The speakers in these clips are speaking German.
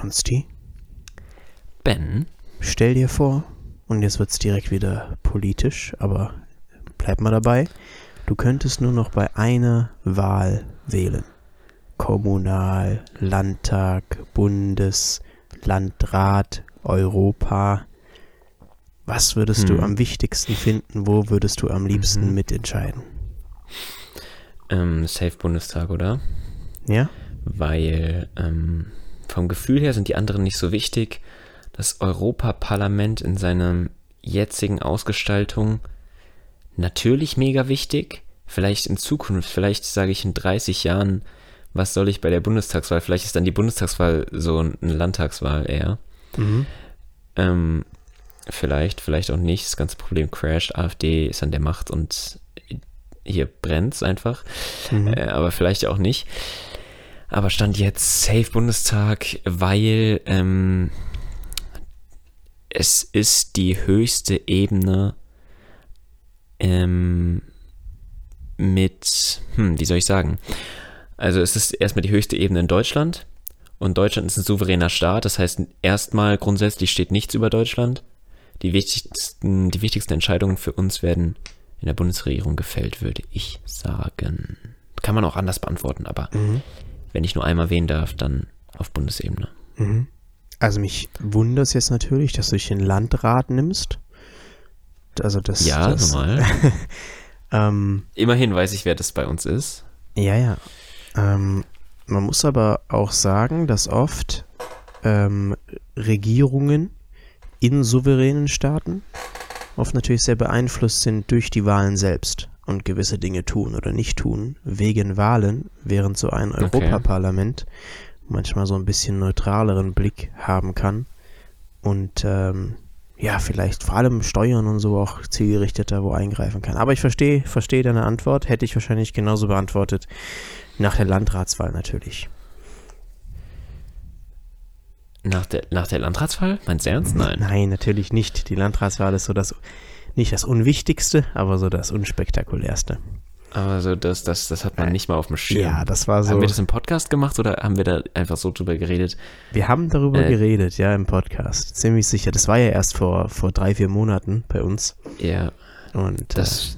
Konsti, Ben, stell dir vor, und jetzt wird es direkt wieder politisch, aber bleib mal dabei, du könntest nur noch bei einer Wahl wählen. Kommunal, Landtag, Bundes, Landrat, Europa. Was würdest du Hm. am wichtigsten finden? Wo würdest du am liebsten Mhm. mitentscheiden? ähm, Safe Bundestag, oder? Ja? Weil ähm, vom Gefühl her sind die anderen nicht so wichtig. Das Europaparlament in seiner jetzigen Ausgestaltung natürlich mega wichtig. Vielleicht in Zukunft, vielleicht sage ich in 30 Jahren, was soll ich bei der Bundestagswahl? Vielleicht ist dann die Bundestagswahl so eine Landtagswahl eher. Mhm. Ähm, vielleicht, vielleicht auch nicht. Das ganze Problem crasht. AfD ist an der Macht und hier brennt einfach. Mhm. Äh, aber vielleicht auch nicht. Aber stand jetzt Safe Bundestag, weil ähm, es ist die höchste Ebene ähm, mit, hm, wie soll ich sagen? Also es ist erstmal die höchste Ebene in Deutschland und Deutschland ist ein souveräner Staat. Das heißt, erstmal grundsätzlich steht nichts über Deutschland. Die wichtigsten, die wichtigsten Entscheidungen für uns werden in der Bundesregierung gefällt, würde ich sagen. Kann man auch anders beantworten, aber Mhm. Wenn ich nur einmal wählen darf, dann auf Bundesebene. Mhm. Also mich wundert es jetzt natürlich, dass du dich den Landrat nimmst. Also das. Ja, das, normal. Ähm, Immerhin weiß ich, wer das bei uns ist. ja, ja. Ähm, man muss aber auch sagen, dass oft ähm, Regierungen in souveränen Staaten oft natürlich sehr beeinflusst sind durch die Wahlen selbst und gewisse Dinge tun oder nicht tun wegen Wahlen, während so ein Okay. Europaparlament manchmal so ein bisschen neutraleren Blick haben kann und ähm, ja, vielleicht vor allem Steuern und so auch zielgerichteter wo eingreifen kann. Aber ich verstehe, verstehe deine Antwort, hätte ich wahrscheinlich genauso beantwortet nach der Landratswahl natürlich. Nach der, nach der Landratswahl? Meinst du ernst? Nein. Nein, natürlich nicht. Die Landratswahl ist so das nicht das Unwichtigste, aber so das Unspektakulärste. Aber so, das, das, das hat man Äh, nicht mal auf dem Schirm. Ja, das war so. Haben wir das im Podcast gemacht oder haben wir da einfach so drüber geredet? Wir haben darüber Äh, geredet, ja, im Podcast. Ziemlich sicher. Das war ja erst vor, vor drei, vier Monaten bei uns. Ja, Und das.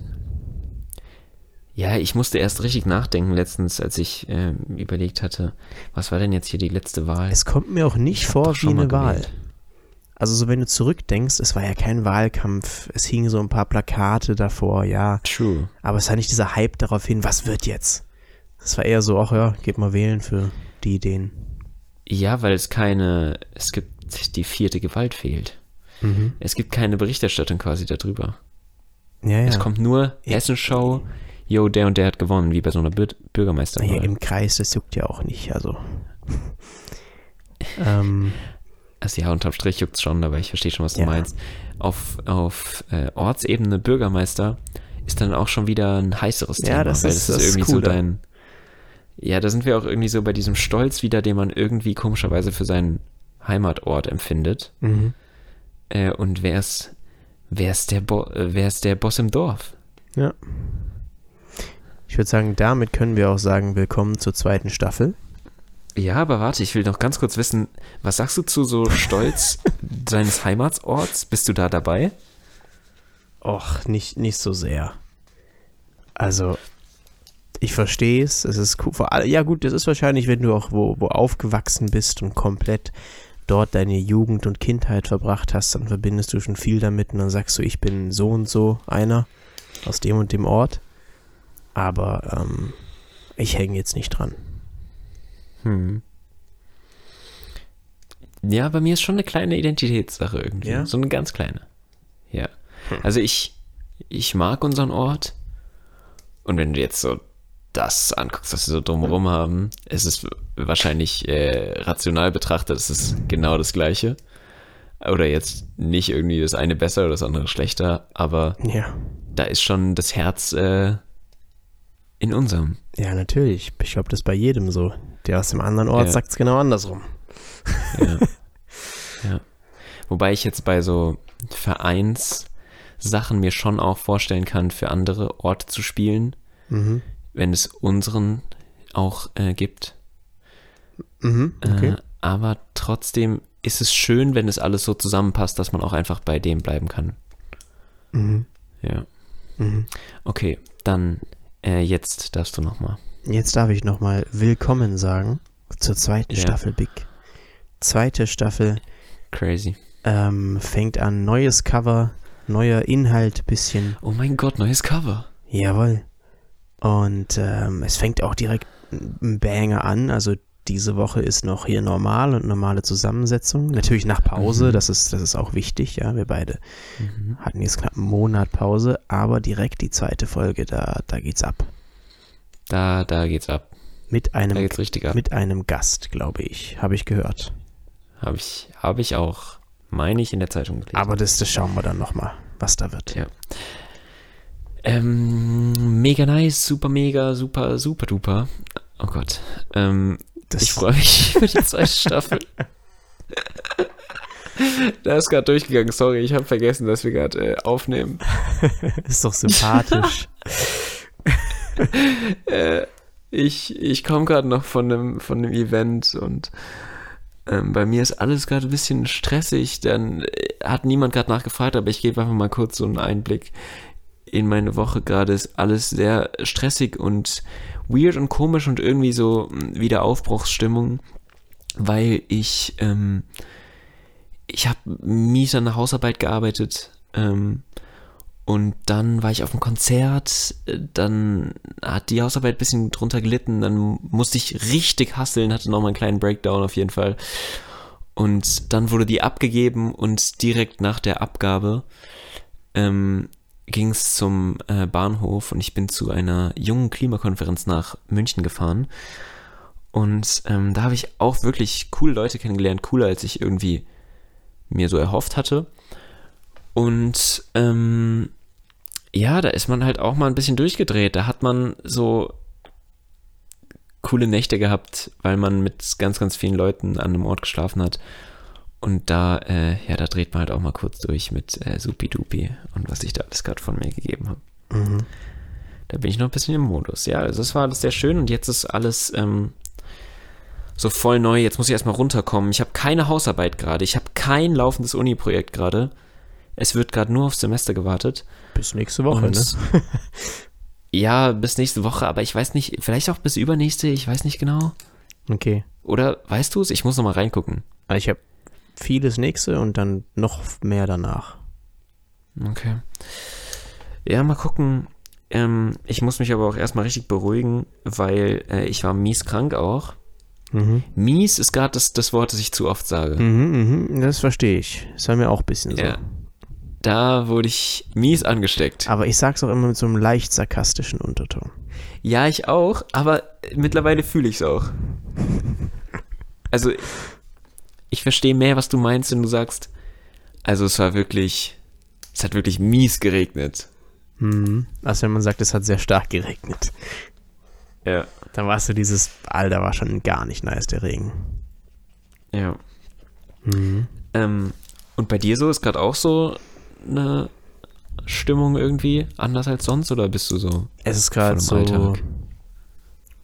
Ja, ich musste erst richtig nachdenken letztens, als ich ähm, überlegt hatte, was war denn jetzt hier die letzte Wahl? äh, es kommt mir auch nicht Ich vor wie eine Wahl. Also so wenn du zurückdenkst, es war ja kein Wahlkampf. Es hingen so ein paar Plakate davor, ja. True. Aber es war nicht dieser Hype darauf hin, was wird jetzt? Es war eher so, ach ja, geht mal wählen für die Ideen. Ja, weil es keine, es gibt die vierte Gewalt fehlt. Mhm. Es gibt keine Berichterstattung quasi darüber. Ja, ja. Es kommt nur Ja. Hessenschau, yo, der und der hat gewonnen, wie bei so einer Bür Bürgermeisterwahl. Naja, im Kreis, das juckt ja auch nicht, also. ähm, Also ja, unterm Strich juckt's schon, aber ich verstehe schon, was du Ja. meinst. Auf, auf äh, Ortsebene Bürgermeister ist dann auch schon wieder ein heißeres Ja, Thema, das weil ist- das ist irgendwie cooler. so dein. Ja, da sind wir auch irgendwie so bei diesem Stolz wieder, den man irgendwie komischerweise für seinen Heimatort empfindet. mhm. Äh, und wer ist, wer ist der Bo äh, wer ist der Boss im Dorf? Ja. Ich würde sagen, damit können wir auch sagen, willkommen zur zweiten Staffel. Ja, aber warte, ich will noch ganz kurz wissen, was sagst du zu so Stolz seines Heimatsorts? Bist du da dabei? Och, nicht, nicht so sehr. Also, ich verstehe es. Es ist cool. Vor allem, ja gut, das ist wahrscheinlich, wenn du auch wo, wo aufgewachsen bist und komplett dort deine Jugend und Kindheit verbracht hast, dann verbindest du schon viel damit und dann sagst du, ich bin so und so einer aus dem und dem Ort. Aber ähm, ich hänge jetzt nicht dran. Hm. Ja, bei mir ist schon eine kleine Identitätssache irgendwie. Ja? So eine ganz kleine. Ja. Also ich, ich mag unseren Ort. Und wenn du jetzt so das anguckst, was wir so drumherum haben, es ist wahrscheinlich äh, rational betrachtet, es ist genau das Gleiche. Oder jetzt nicht irgendwie das eine besser oder das andere schlechter, aber Ja. da ist schon das Herz äh, in unserem. Ja, natürlich. Ich glaube, das ist bei jedem so. Der aus dem anderen Ort Ja. sagt es genau andersrum. Ja. ja. Wobei ich jetzt bei so Vereinssachen mir schon auch vorstellen kann, für andere Orte zu spielen, Mhm. wenn es unseren auch äh, gibt. Mhm. Okay. Äh, aber trotzdem ist es schön, wenn es alles so zusammenpasst, dass man auch einfach bei dem bleiben kann. Mhm. Ja. Mhm. Okay, dann äh, jetzt darfst du nochmal. Jetzt darf ich nochmal Willkommen sagen zur zweiten Ja. Staffel Big. Zweite Staffel Crazy. ähm, fängt an, neues Cover, neuer Inhalt, bisschen. Oh mein Gott, neues Cover. Jawohl. Und ähm, es fängt auch direkt ein Banger an. Also diese Woche ist noch hier normal und normale Zusammensetzung. Natürlich nach Pause, Mhm. das, ist, das ist auch wichtig, ja. Wir beide Mhm. hatten jetzt knapp einen Monat Pause, aber direkt die zweite Folge, da, da geht's ab. Da, da geht's ab. Mit Da einem, geht's richtig ab. mit einem Gast, glaube ich, habe ich gehört. Habe ich, hab ich auch, meine ich, in der Zeitung gelesen. Aber das, das schauen wir dann nochmal, was da wird. Ja. Ähm, mega nice, super mega, super, super duper. Oh Gott. Ähm, Das, ich freue mich für die zweite Staffel. da ist gerade durchgegangen, sorry, ich habe vergessen, dass wir gerade äh, aufnehmen. ist doch sympathisch. Äh, ich ich komme gerade noch von einem, von einem Event und ähm, bei mir ist alles gerade ein bisschen stressig. Dann äh, hat niemand gerade nachgefragt, aber ich gebe einfach mal kurz so einen Einblick in meine Woche. Gerade ist alles sehr stressig und weird und komisch und irgendwie so mh, wieder Aufbruchsstimmung, weil ich ähm, ich habe mies an der Hausarbeit gearbeitet. Ähm, und dann war ich auf einem Konzert, äh, dann hat die Hausarbeit ein bisschen drunter gelitten, dann musste ich richtig hasseln, hatte nochmal einen kleinen Breakdown auf jeden Fall. Und dann wurde die abgegeben und direkt nach der Abgabe ähm, ging es zum äh, Bahnhof und ich bin zu einer jungen Klimakonferenz nach München gefahren. Und ähm, da habe ich auch wirklich coole Leute kennengelernt, cooler als ich irgendwie mir so erhofft hatte. Und ähm, ja, da ist man halt auch mal ein bisschen durchgedreht. Da hat man so coole Nächte gehabt, weil man mit ganz, ganz vielen Leuten an einem Ort geschlafen hat. Und da, äh, ja, da dreht man halt auch mal kurz durch mit äh, Supi Dupi und was ich da alles gerade von mir gegeben habe. Mhm. Da bin ich noch ein bisschen im Modus. Ja, also es war alles sehr schön und jetzt ist alles ähm, so voll neu. Jetzt muss ich erstmal runterkommen. Ich habe keine Hausarbeit gerade. Ich habe kein laufendes Uni-Projekt gerade. Es wird gerade nur aufs Semester gewartet. Bis nächste Woche, und ne? ja, bis nächste Woche, aber ich weiß nicht, vielleicht auch bis übernächste, ich weiß nicht genau. Okay. Oder weißt du es? Ich muss noch mal reingucken. Also ich habe vieles nächste und dann noch mehr danach. Okay. Ja, mal gucken. Ähm, ich muss mich aber auch erstmal richtig beruhigen, weil äh, ich war mies krank auch. Mhm. Mies ist gerade das, das Wort, das ich zu oft sage. Mhm, mhm, das verstehe ich. Das war mir auch ein bisschen so. Ja. Da wurde ich mies angesteckt. Aber ich sag's auch immer mit so einem leicht sarkastischen Unterton. Ja, ich auch, aber mittlerweile fühle ich es auch. Also, ich verstehe mehr, was du meinst, wenn du sagst, also es war wirklich, es hat wirklich mies geregnet. Mhm. Also wenn man sagt, es hat sehr stark geregnet. Ja. Dann warst du dieses, Alter, war schon gar nicht nice, der Regen. Ja. Mhm. Ähm, und bei dir so ist gerade auch so eine Stimmung irgendwie anders als sonst oder bist du so? Es ist gerade so Alltag.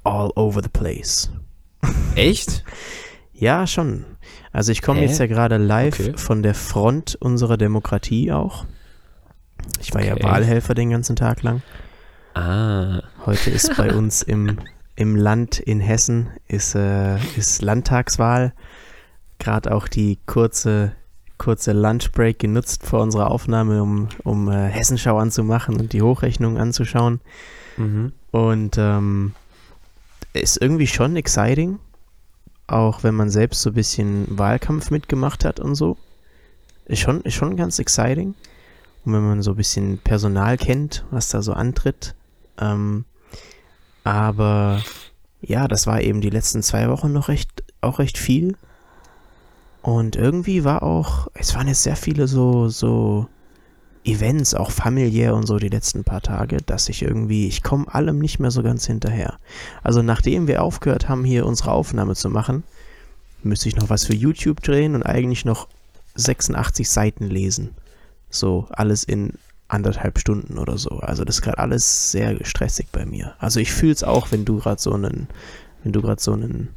all over the place. Echt? Ja, schon. Also ich komme jetzt ja gerade live Okay. von der Front unserer Demokratie auch. Ich war ja Okay. Wahlhelfer den ganzen Tag lang. Ah. Heute ist bei uns im, im Land in Hessen ist, äh, ist Landtagswahl. Gerade auch die kurze, kurze Lunchbreak genutzt vor unserer Aufnahme, um, um äh, Hessenschau anzumachen und die Hochrechnung anzuschauen. Mhm. Und ähm, ist irgendwie schon exciting, auch wenn man selbst so ein bisschen Wahlkampf mitgemacht hat und so. Ist schon, ist schon ganz exciting. Und wenn man so ein bisschen Personal kennt, was da so antritt. Ähm, aber ja, das war eben die letzten zwei Wochen noch recht, auch recht viel. Und irgendwie war auch, es waren jetzt sehr viele so, so Events, auch familiär und so die letzten paar Tage, dass ich irgendwie, ich komme allem nicht mehr so ganz hinterher. Also nachdem wir aufgehört haben, hier unsere Aufnahme zu machen, müsste ich noch was für YouTube drehen und eigentlich noch 86 Seiten lesen. So, alles in anderthalb Stunden oder so. Also das ist gerade alles sehr stressig bei mir. Also ich fühle es auch, wenn du gerade so einen, wenn du gerade so einen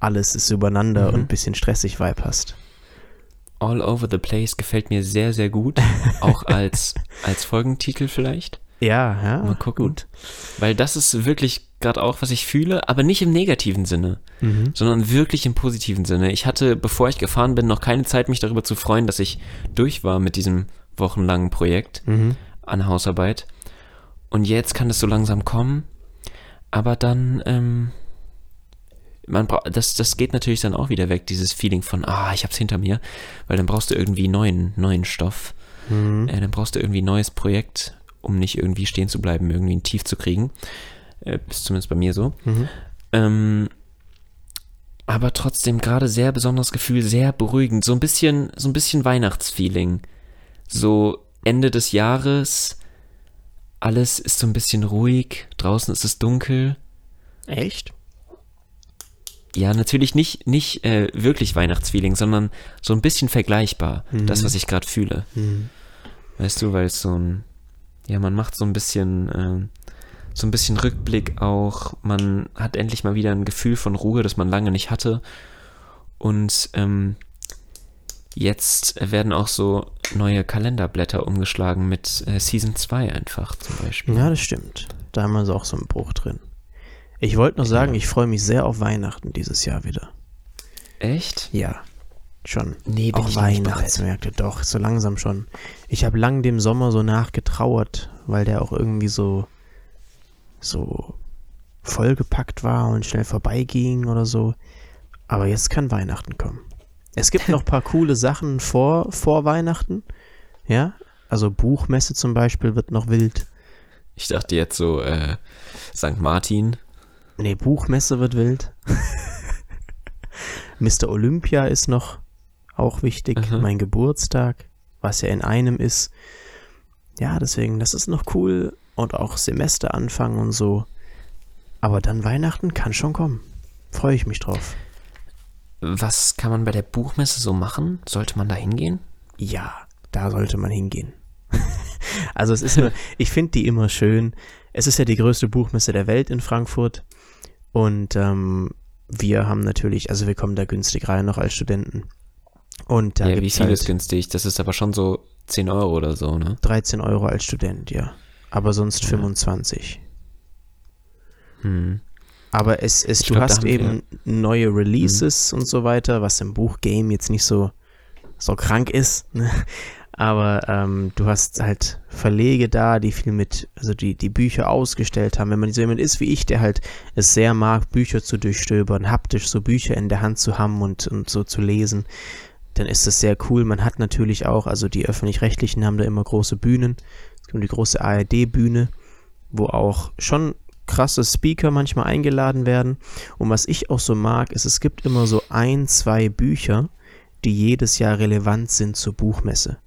alles ist übereinander Mhm. und ein bisschen stressig Vibe hast. All Over the Place gefällt mir sehr, sehr gut. Auch als, als Folgentitel vielleicht. Ja, ja. Mal gucken. Gut. Weil das ist wirklich gerade auch, was ich fühle, aber nicht im negativen Sinne, Mhm. sondern wirklich im positiven Sinne. Ich hatte, bevor ich gefahren bin, noch keine Zeit, mich darüber zu freuen, dass ich durch war mit diesem wochenlangen Projekt Mhm. an Hausarbeit. Und jetzt kann es so langsam kommen, aber dann, ähm, man bra das, das geht natürlich dann auch wieder weg, dieses Feeling von, ah, ich hab's hinter mir, weil dann brauchst du irgendwie neuen, neuen Stoff. Mhm. Äh, dann brauchst du irgendwie ein neues Projekt, um nicht irgendwie stehen zu bleiben, irgendwie ein Tief zu kriegen. Äh, ist zumindest bei mir so. Mhm. Ähm, aber trotzdem gerade sehr besonderes Gefühl, sehr beruhigend, so ein bisschen, so ein bisschen Weihnachtsfeeling. So Ende des Jahres, alles ist so ein bisschen ruhig, draußen ist es dunkel. Echt? Ja, natürlich nicht, nicht äh, wirklich Weihnachtsfeeling, sondern so ein bisschen vergleichbar, Mhm. das, was ich gerade fühle. Mhm. Weißt du, weil es so ein, ja, man macht so ein bisschen, ähm, so ein bisschen Rückblick auch. Man hat endlich mal wieder ein Gefühl von Ruhe, das man lange nicht hatte. Und ähm, jetzt werden auch so neue Kalenderblätter umgeschlagen mit äh, Season 2 einfach zum Beispiel. Ja, das stimmt. Da haben wir so auch so einen Bruch drin. Ich wollte nur sagen, ich freue mich sehr auf Weihnachten dieses Jahr wieder. Echt? Ja, schon. Nee, bin auch ich. Weihnachtsmärkte, doch, so langsam schon. Ich habe lang dem Sommer so nachgetrauert, weil der auch irgendwie so, so vollgepackt war und schnell vorbeiging oder so. Aber jetzt kann Weihnachten kommen. Es gibt noch ein paar coole Sachen vor, vor Weihnachten. Ja, also Buchmesse zum Beispiel wird noch wild. Ich dachte jetzt so, äh, St. Martin. Nee, Buchmesse wird wild. Mr. Olympia ist noch auch wichtig. Aha. Mein Geburtstag, was ja in einem ist. Ja, deswegen, das ist noch cool. Und auch Semesteranfang und so. Aber dann Weihnachten kann schon kommen. Freue ich mich drauf. Was kann man bei der Buchmesse so machen? Sollte man da hingehen? Ja, da sollte man hingehen. also es ist nur, ich finde die immer schön. Es ist ja die größte Buchmesse der Welt in Frankfurt. Und ähm, wir haben natürlich, also wir kommen da günstig rein noch als Studenten. Und da ja, wie viel halt ist günstig? Das ist aber schon so 10 Euro oder so, ne? 13 Euro als Student, ja. Aber sonst Ja. 25. Hm. Aber es, es du glaub, hast haben wir- eben neue Releases und so weiter, was im Buchgame jetzt nicht so, so krank ist. Ne? Aber ähm, du hast halt Verlege da, die viel mit, also die, die Bücher ausgestellt haben. Wenn man so jemand ist wie ich, der halt es sehr mag, Bücher zu durchstöbern, haptisch so Bücher in der Hand zu haben und, und so zu lesen, dann ist das sehr cool. Man hat natürlich auch, also die öffentlich-rechtlichen haben da immer große Bühnen. Es gibt die große ARD-Bühne, wo auch schon krasse Speaker manchmal eingeladen werden. Und was ich auch so mag, ist, es gibt immer so ein, zwei Bücher, die jedes Jahr relevant sind zur Buchmesse.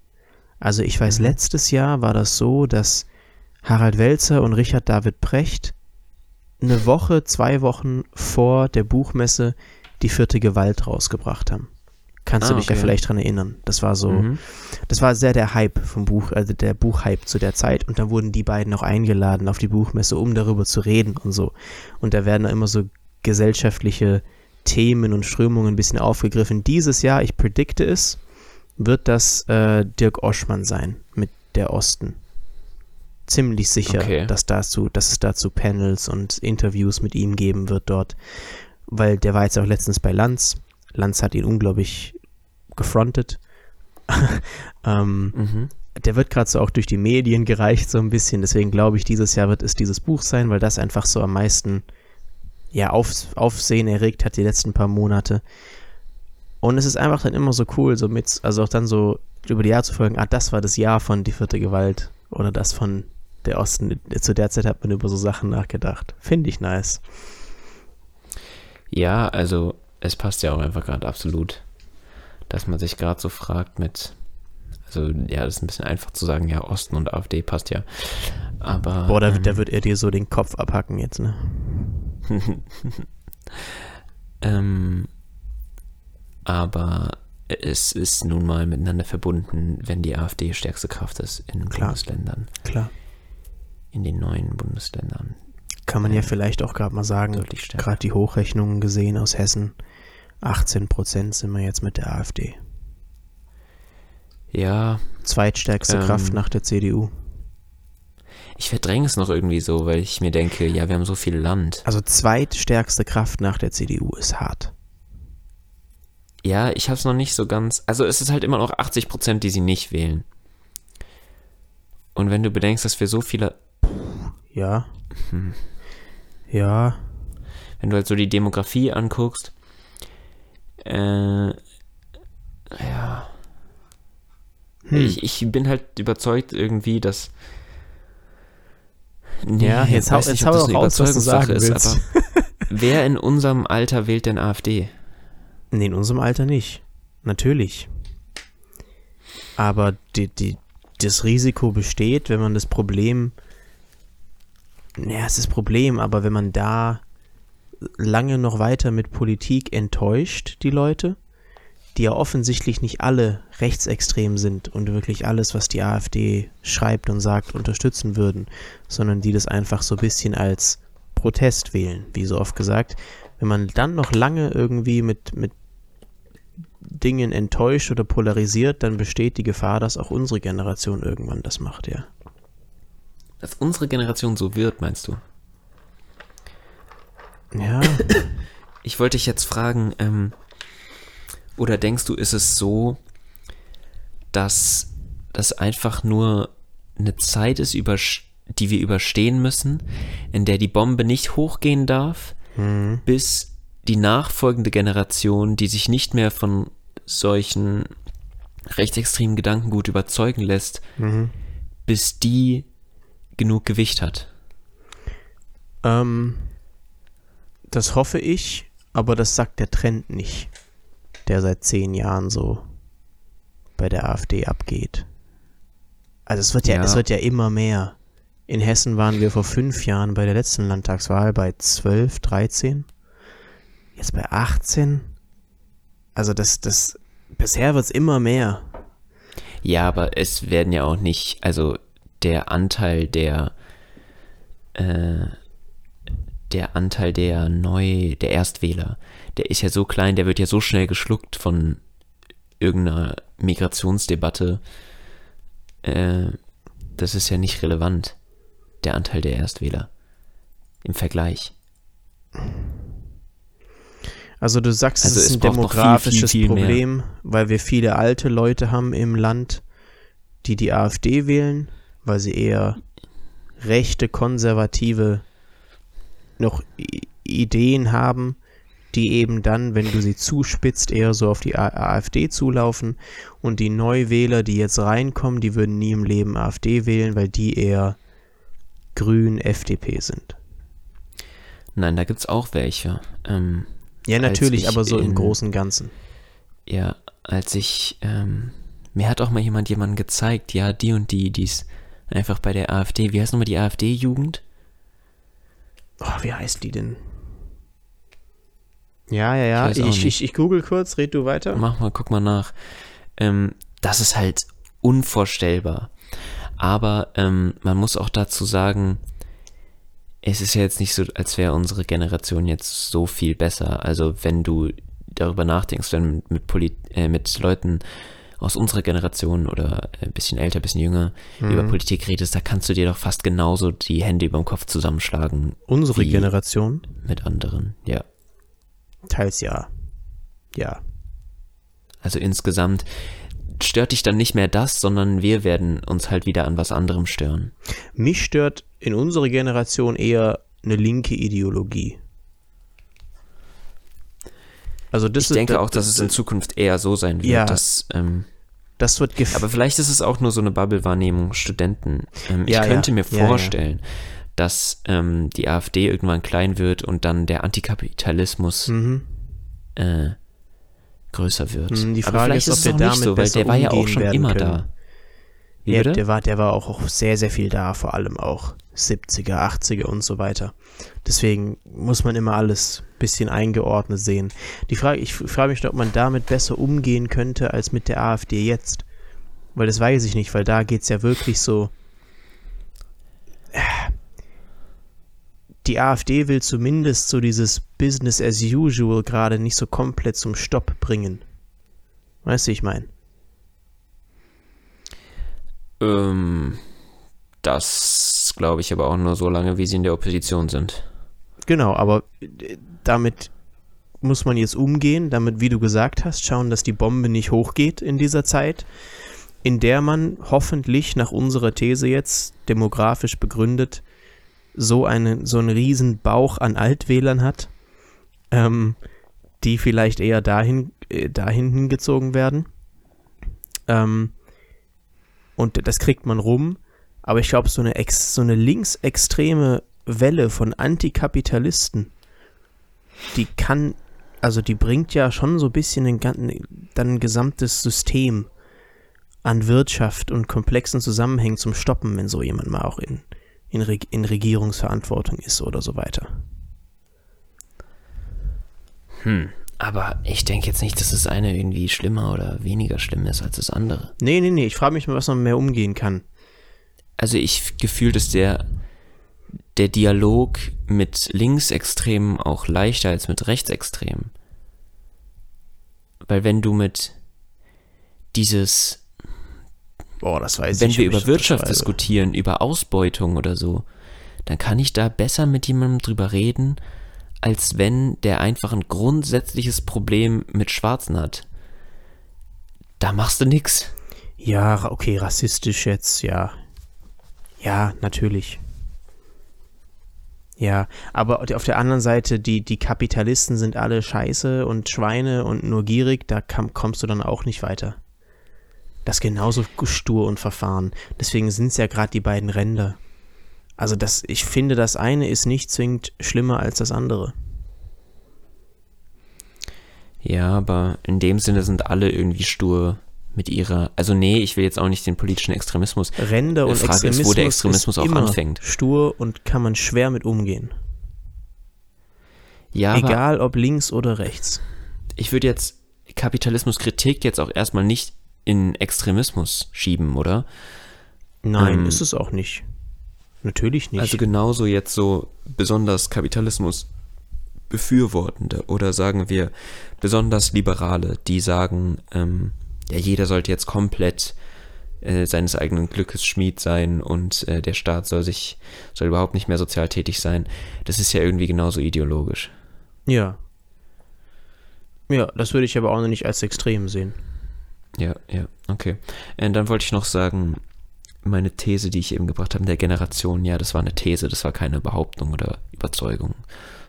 Also ich weiß, Mhm. letztes Jahr war das so, dass Harald Welzer und Richard David Precht eine Woche, zwei Wochen vor der Buchmesse die vierte Gewalt rausgebracht haben. Kannst du Ah, dich ja okay. vielleicht dran erinnern. Das war so, Mhm. das war sehr der Hype vom Buch, also der Buchhype zu der Zeit. Und dann wurden die beiden auch eingeladen auf die Buchmesse, um darüber zu reden und so. Und da werden immer so gesellschaftliche Themen und Strömungen ein bisschen aufgegriffen. Dieses Jahr, ich predikte es, wird das äh, Dirk Oschmann sein mit der Osten. Ziemlich sicher, Okay. dass, dazu, dass es dazu Panels und Interviews mit ihm geben wird dort. Weil der war jetzt auch letztens bei Lanz. Lanz hat ihn unglaublich gefrontet. ähm, Mhm. der wird gerade so auch durch die Medien gereicht, so ein bisschen. Deswegen glaube ich, dieses Jahr wird es dieses Buch sein, weil das einfach so am meisten ja, auf, Aufsehen erregt hat die letzten paar Monate. Und es ist einfach dann immer so cool, so mit, also auch dann so über die Jahre zu folgen, ah, das war das Jahr von Die vierte Gewalt oder das von der Osten. Zu der Zeit hat man über so Sachen nachgedacht. Finde ich nice. Ja, also es passt ja auch einfach gerade absolut, dass man sich gerade so fragt mit, also ja, das ist ein bisschen einfach zu sagen, ja, Osten und AfD passt ja, aber Boah, da, ähm, da wird er dir so den Kopf abhacken jetzt, ne? ähm, aber es ist nun mal miteinander verbunden, wenn die AfD stärkste Kraft ist in Klar. Bundesländern, Klar. in den neuen Bundesländern. Kann man ja vielleicht auch gerade mal sagen, gerade die Hochrechnungen gesehen aus Hessen. 18 Prozent sind wir jetzt mit der AfD. Ja, Zweitstärkste Ähm. Kraft nach der CDU. ich verdränge es noch irgendwie so, weil ich mir denke, ja, wir haben so viel Land. Also zweitstärkste Kraft nach der CDU ist hart. Ja, ich habe es noch nicht so ganz. Also es ist halt immer noch 80 Prozent, die sie nicht wählen. Und wenn du bedenkst, dass wir so viele, Ja. Hm. Ja. wenn du halt so die Demografie anguckst, äh, ja. Hm. Ich, ich bin halt überzeugt irgendwie, dass. Nee, Ja, jetzt hau- jetzt nicht, hau doch eine raus, was du sagen ist, willst. aber wer in unserem Alter wählt denn AfD? Nee, in unserem Alter nicht. Natürlich. Aber die, die, das Risiko besteht, wenn man das Problem. Ja, es ist Problem, aber wenn man da lange noch weiter mit Politik enttäuscht, die Leute, die ja offensichtlich nicht alle rechtsextrem sind und wirklich alles, was die AfD schreibt und sagt, unterstützen würden, sondern die das einfach so ein bisschen als Protest wählen, wie so oft gesagt. Wenn man dann noch lange irgendwie mit, mit Dingen enttäuscht oder polarisiert, dann besteht die Gefahr, dass auch unsere Generation irgendwann das macht, ja. Dass unsere Generation so wird, meinst du? Ja, Ich wollte dich jetzt fragen, ähm, oder denkst du, ist es so, dass das einfach nur eine Zeit ist, die wir überstehen müssen, in der die Bombe nicht hochgehen darf, hm. bis die nachfolgende Generation, die sich nicht mehr von solchen rechtsextremen Gedanken gut überzeugen lässt, Mhm. bis die genug Gewicht hat. Ähm, das hoffe ich, aber das sagt der Trend nicht, der seit zehn Jahren so bei der AfD abgeht. Also es wird ja, Ja. es wird ja immer mehr. In Hessen waren wir vor fünf Jahren bei der letzten Landtagswahl bei 12, 13. Jetzt bei 18. Also das, das, bisher wird es immer mehr. Ja, aber es werden ja auch nicht, also der Anteil der, äh, der Anteil der neu, der Erstwähler, der ist ja so klein, der wird ja so schnell geschluckt von irgendeiner Migrationsdebatte. Äh, das ist ja nicht relevant, der Anteil der Erstwähler im Vergleich. Also du sagst, Also es ist es ein viel, demografisches viel, viel mehr. Problem, weil wir viele alte Leute haben im Land, die die AfD wählen, weil sie eher rechte, konservative noch Ideen haben, die eben dann, wenn du sie zuspitzt, eher so auf die AfD zulaufen. Und die Neuwähler, die jetzt reinkommen, die würden nie im Leben AfD wählen, weil die eher grün FDP sind. Nein, da gibt's auch welche. Ähm, Ja, natürlich, ich aber so im in- Großen und Ganzen. Ja, als ich, ähm, mir hat auch mal jemand jemanden gezeigt, ja, die und die, die ist einfach bei der AfD, wie heißt nochmal die AfD-Jugend? Oh, wie heißt die denn? Ja, ja, ja. Ich Ich, ich, ich, google kurz, red du weiter. Mach mal, guck mal nach. Ähm, das ist halt unvorstellbar. Aber ähm, man muss auch dazu sagen, es ist ja jetzt nicht so, als wäre unsere Generation jetzt so viel besser. Also wenn du darüber nachdenkst, wenn du mit, Polit äh, mit Leuten aus unserer Generation oder ein bisschen älter, ein bisschen jünger über Politik redest, da kannst du dir doch fast genauso die Hände über dem Kopf zusammenschlagen Unsere Generation? mit anderen. Ja. Teils ja. Ja. Also insgesamt stört dich dann nicht mehr das, sondern wir werden uns halt wieder an was anderem stören. Mich stört in unserer Generation eher eine linke Ideologie. Also das Ich ist- denke das, auch, dass es in Zukunft eher so sein wird, Ja. dass, ähm, das wird aber vielleicht ist es auch nur so eine Bubble-Wahrnehmung Studenten. Ähm, Ja, ich könnte ja. mir vorstellen, dass ähm, die AfD irgendwann klein wird und dann der Antikapitalismus mhm. äh, größer wird. Mhm, die aber Frage vielleicht ist, ob es wir damit so, weil der war ja auch schon immer können. da. Wie Ja, bitte? der war, der war auch, auch sehr, sehr viel da, vor allem auch 70er, 80er und so weiter. Deswegen muss man immer alles ein bisschen eingeordnet sehen. Die Frage, ich frage mich, ob man damit besser umgehen könnte als mit der AfD jetzt. Weil das weiß ich nicht, weil da geht es ja wirklich so. die AfD will zumindest so dieses Business as usual gerade nicht so komplett zum Stopp bringen. Weißt du, ich meine? Ähm, das glaube ich aber auch nur so lange, wie sie in der Opposition sind. Genau, aber äh, damit muss man jetzt umgehen, damit, wie du gesagt hast, schauen, dass die Bombe nicht hochgeht in dieser Zeit, in der man hoffentlich nach unserer These jetzt demografisch begründet so, eine, so einen riesen Bauch an Altwählern hat, ähm, die vielleicht eher dahin, äh, dahin hingezogen werden. Ähm, und das kriegt man rum. Aber ich glaube, so eine, ex, so eine linksextreme Welle von Antikapitalisten, die kann, also die bringt ja schon so ein bisschen ein, dann ein gesamtes System an Wirtschaft und komplexen Zusammenhängen zum Stoppen, wenn so jemand mal auch in, in, in Regierungsverantwortung ist oder so weiter. Hm, aber ich denke jetzt nicht, dass das eine irgendwie schlimmer oder weniger schlimm ist als das andere. Nee, nee, nee, ich frage mich mal, was man mehr umgehen kann. Also ich gefühlt ist der, der Dialog mit Linksextremen auch leichter als mit Rechtsextremen. Weil wenn du mit dieses Boah, das weiß Wenn ich. wir über Wirtschaft diskutieren, über Ausbeutung oder so, dann kann ich da besser mit jemandem drüber reden, als wenn der einfach ein grundsätzliches Problem mit Schwarzen hat. Da machst du nix. Ja, okay, rassistisch jetzt, ja. Ja, natürlich. Ja, aber auf der anderen Seite, die, die Kapitalisten sind alle scheiße und Schweine und nur gierig, da kam, kommst du dann auch nicht weiter. Das ist genauso stur und verfahren. Deswegen sind es ja gerade die beiden Ränder. Also das, ich finde, das eine ist nicht zwingend schlimmer als das andere. Ja, aber in dem Sinne sind alle irgendwie stur mit ihrer. Also nee, ich will jetzt auch nicht den politischen Extremismus. Ränder und Frage Extremismus ist, wo der Extremismus ist auch immer anfängt. Stur und kann man schwer mit umgehen. Ja, aber Egal ob links oder rechts. ich würde jetzt Kapitalismuskritik jetzt auch erstmal nicht in Extremismus schieben, oder? Nein, Ähm, ist es auch nicht. Natürlich nicht. Also genauso jetzt so besonders Kapitalismus befürwortende oder sagen wir besonders Liberale, die sagen, ähm, ja, jeder sollte jetzt komplett äh, seines eigenen Glückes Schmied sein und äh, der Staat soll sich, soll überhaupt nicht mehr sozial tätig sein. Das ist ja irgendwie genauso ideologisch. ja. Ja, das würde ich aber auch noch nicht als extrem sehen. Ja, ja, okay. Und dann wollte ich noch sagen, meine These, die ich eben gebracht habe, in der Generation, ja, das war eine These, das war keine Behauptung oder Überzeugung,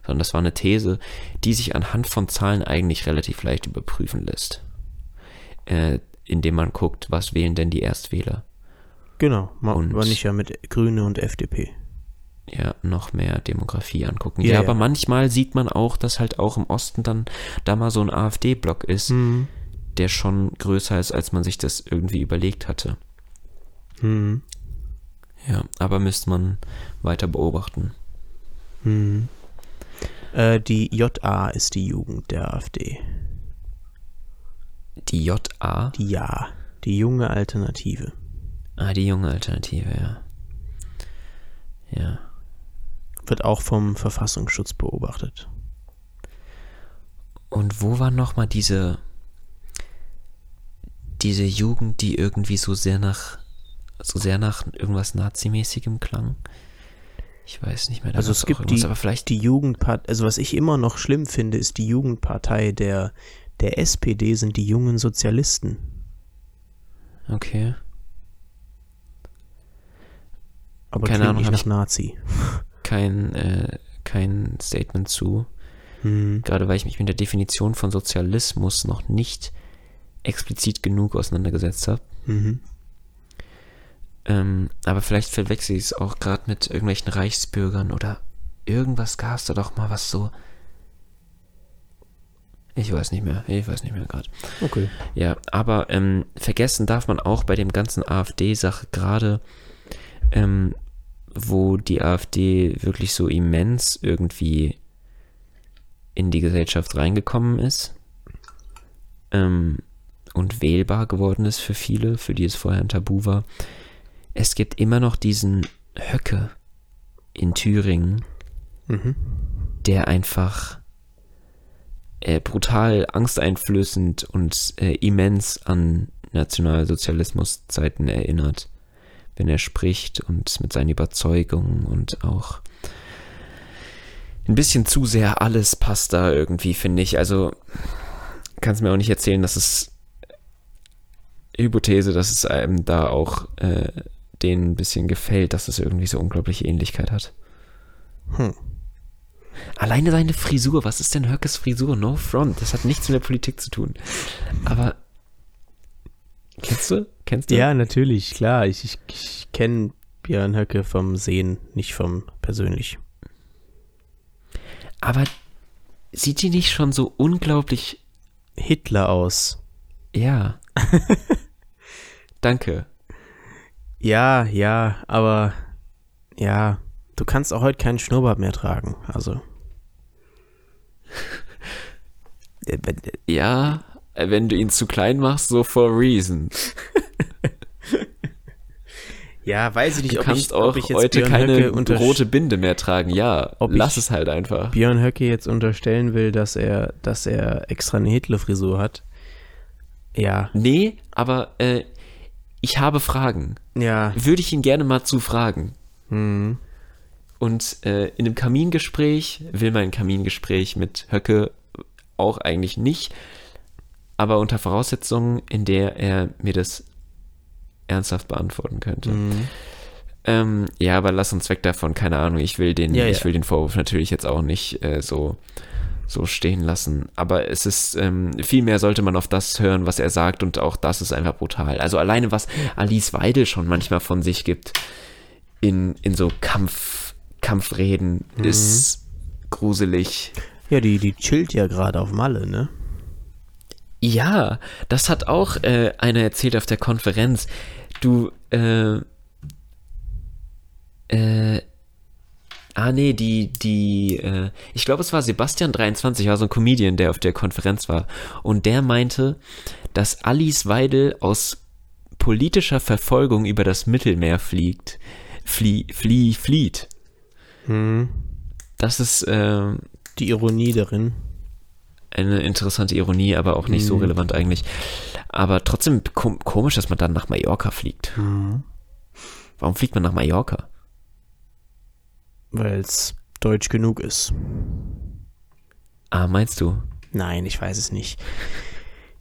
sondern das war eine These, die sich anhand von Zahlen eigentlich relativ leicht überprüfen lässt. Äh, indem man guckt, was wählen denn die Erstwähler? Genau, ma- Und- war nicht ja mit Grüne und FDP. Ja, noch mehr Demografie angucken. Ja, Ja, aber ja. manchmal sieht man auch, dass halt auch im Osten dann da mal so ein AfD-Block ist, Mhm. der schon größer ist, als man sich das irgendwie überlegt hatte. Mhm. Ja, aber müsste man weiter beobachten. Mhm. Äh, die JA ist die Jugend der AfD. Die JA? Die Ja, die junge Alternative. Ah, die junge Alternative, ja. Ja. Wird auch vom Verfassungsschutz beobachtet. Und wo war nochmal diese, diese Jugend, die irgendwie so sehr nach, so sehr nach irgendwas Nazimäßigem klang? Ich weiß nicht mehr. Also es gibt die, aber vielleicht, die Jugendpartei, also was ich immer noch schlimm finde, ist die Jugendpartei der, der SPD sind die jungen Sozialisten. okay. Aber Keine Ahnung, nicht hab nach ich- Nazi. Kein, äh, kein Statement zu. Hm. Gerade weil ich mich mit der Definition von Sozialismus noch nicht explizit genug auseinandergesetzt habe. Mhm. Ähm, aber vielleicht verwechsel ich es auch gerade mit irgendwelchen Reichsbürgern oder irgendwas gab es da doch mal was so. Ich weiß nicht mehr, ich weiß nicht mehr gerade. Okay. Ja, aber ähm, vergessen darf man auch bei dem ganzen AfD-Sache gerade, ähm, wo die AfD wirklich so immens irgendwie in die Gesellschaft reingekommen ist ähm, und wählbar geworden ist für viele, für die es vorher ein Tabu war. Es gibt immer noch diesen Höcke in Thüringen, Mhm. der einfach äh, brutal angsteinflößend und äh, immens an Nationalsozialismuszeiten erinnert, wenn er spricht und mit seinen Überzeugungen und auch ein bisschen zu sehr alles passt da irgendwie, finde ich. Also kannst mir auch nicht erzählen, dass es Hypothese, dass es einem da auch äh, denen ein bisschen gefällt, dass es irgendwie so unglaubliche Ähnlichkeit hat. Hm. Alleine seine Frisur, was ist denn Höckes Frisur? No front, das hat nichts mit der Politik zu tun. Aber kennst du? Kennst du? Ja, natürlich, klar. Ich, ich, ich kenne Björn Höcke vom Sehen, nicht vom persönlich. Aber sieht die nicht schon so unglaublich. Hitler aus. Ja. Danke. Ja, ja, aber ja, du kannst auch heute keinen Schnurrbart mehr tragen. Also. Äh, wenn- Ja, äh, wenn du ihn zu klein machst, so for reason. Ja, weiß ich nicht, Du ob kannst ich, auch ob ich jetzt heute Björn keine Höcke rote Binde mehr tragen. Ja, Ob lass es halt einfach. Björn Höcke jetzt unterstellen will, dass er, dass er extra eine Hitler-Frisur hat. Ja, Nee, aber äh, ich habe Fragen. ja. Würde ich ihn gerne mal zu fragen. Hm. Und äh, in einem Kamingespräch, will mein Kamingespräch mit Höcke auch eigentlich nicht, aber unter Voraussetzungen, in der er mir das ernsthaft beantworten könnte. Hm. Ähm, ja, aber lass uns weg davon, keine Ahnung. Ich will den, Ja, ich ja. will den Vorwurf natürlich jetzt auch nicht äh, so, so stehen lassen. Aber es ist, ähm, viel mehr sollte man auf das hören, was er sagt und auch das ist einfach brutal. Also alleine, was Alice Weidel schon manchmal von sich gibt in, in so Kampf, Kampfreden, Mhm. ist gruselig. Ja, die, die chillt ja gerade auf Malle, ne? Ja, das hat auch äh, einer erzählt auf der Konferenz. Du, äh, äh, ah nee, die, die, äh, ich glaube es war Sebastian 23, war so ein Comedian, der auf der Konferenz war. Und der meinte, dass Alice Weidel aus politischer Verfolgung über das Mittelmeer fliegt, flie, flie, flieht. Hm. Das ist, äh, Die Ironie darin. eine interessante Ironie, aber auch nicht so Mhm. relevant eigentlich. Aber trotzdem kom komisch, dass man dann nach Mallorca fliegt. Mhm. Warum fliegt man nach Mallorca? Weil es deutsch genug ist. Ah, meinst du? Nein, ich weiß es nicht.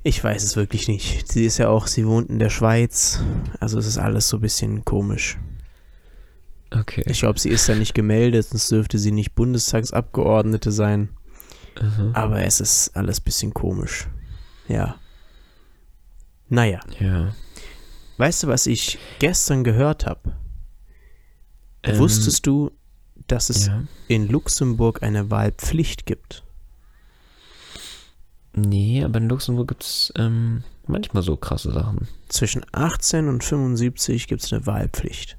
Ich weiß es wirklich nicht. Sie ist ja auch, sie wohnt in der Schweiz. Also es ist alles so ein bisschen komisch. Okay. Ich glaube, sie ist da nicht gemeldet, sonst dürfte sie nicht Bundestagsabgeordnete sein. Aha. Aber es ist alles ein bisschen komisch. Ja. Naja. Ja. Weißt du, was ich gestern gehört habe? Ähm, Wusstest du, dass es Ja. in Luxemburg eine Wahlpflicht gibt? Nee, aber in Luxemburg gibt es ähm, manchmal so krasse Sachen. Zwischen 18 und 75 gibt es eine Wahlpflicht.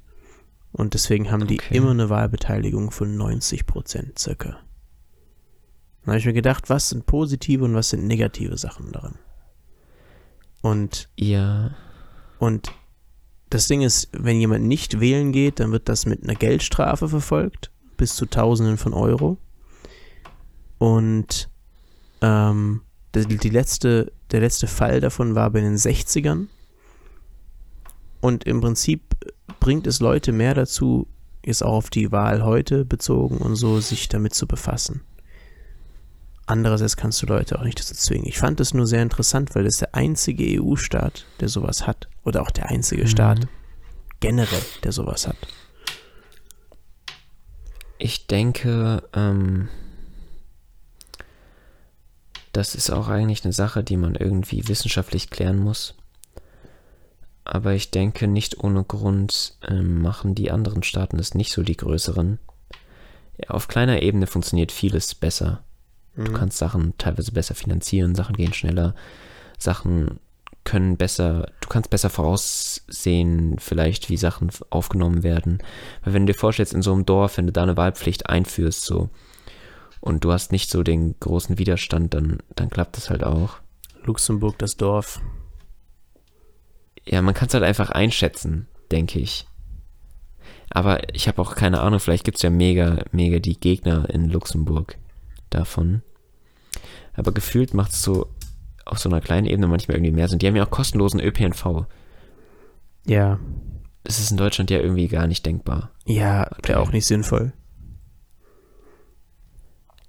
Und deswegen haben die Okay. immer eine Wahlbeteiligung von 90 Prozent circa. Dann habe ich mir gedacht, was sind positive und was sind negative Sachen daran? Und, Ja. und das Ding ist, wenn jemand nicht wählen geht, dann wird das mit einer Geldstrafe verfolgt, bis zu Tausenden von Euro. Und ähm, die, die letzte, der letzte Fall davon war bei den 60ern. Und im Prinzip bringt es Leute mehr dazu, jetzt auch auf die Wahl heute bezogen und so, sich damit zu befassen. Andererseits kannst du Leute auch nicht dazu zwingen. Ich fand es nur sehr interessant, weil es der einzige EU-Staat, der sowas hat. Oder auch der einzige Staat generell, der sowas hat. Ich denke, ähm, das ist auch eigentlich eine Sache, die man irgendwie wissenschaftlich klären muss. Aber ich denke, nicht ohne Grund ähm, machen die anderen Staaten es nicht so, die größeren. Ja, auf kleiner Ebene funktioniert vieles besser. Du kannst Sachen teilweise besser finanzieren, Sachen gehen schneller, Sachen können besser, du kannst besser voraussehen, vielleicht, wie Sachen aufgenommen werden. Weil wenn du dir vorstellst, in so einem Dorf, wenn du da eine Wahlpflicht einführst, so, und du hast nicht so den großen Widerstand, dann, dann klappt das halt auch. Luxemburg, das Dorf. Ja, man kann es halt einfach einschätzen, denke ich. Aber ich habe auch keine Ahnung, vielleicht gibt es ja mega, mega die Gegner in Luxemburg davon. Aber gefühlt macht es so auf so einer kleinen Ebene manchmal irgendwie mehr Sinn. Die haben ja auch kostenlosen ÖPNV. Ja. Das ist in Deutschland ja irgendwie gar nicht denkbar. Ja, wäre auch nicht sinnvoll.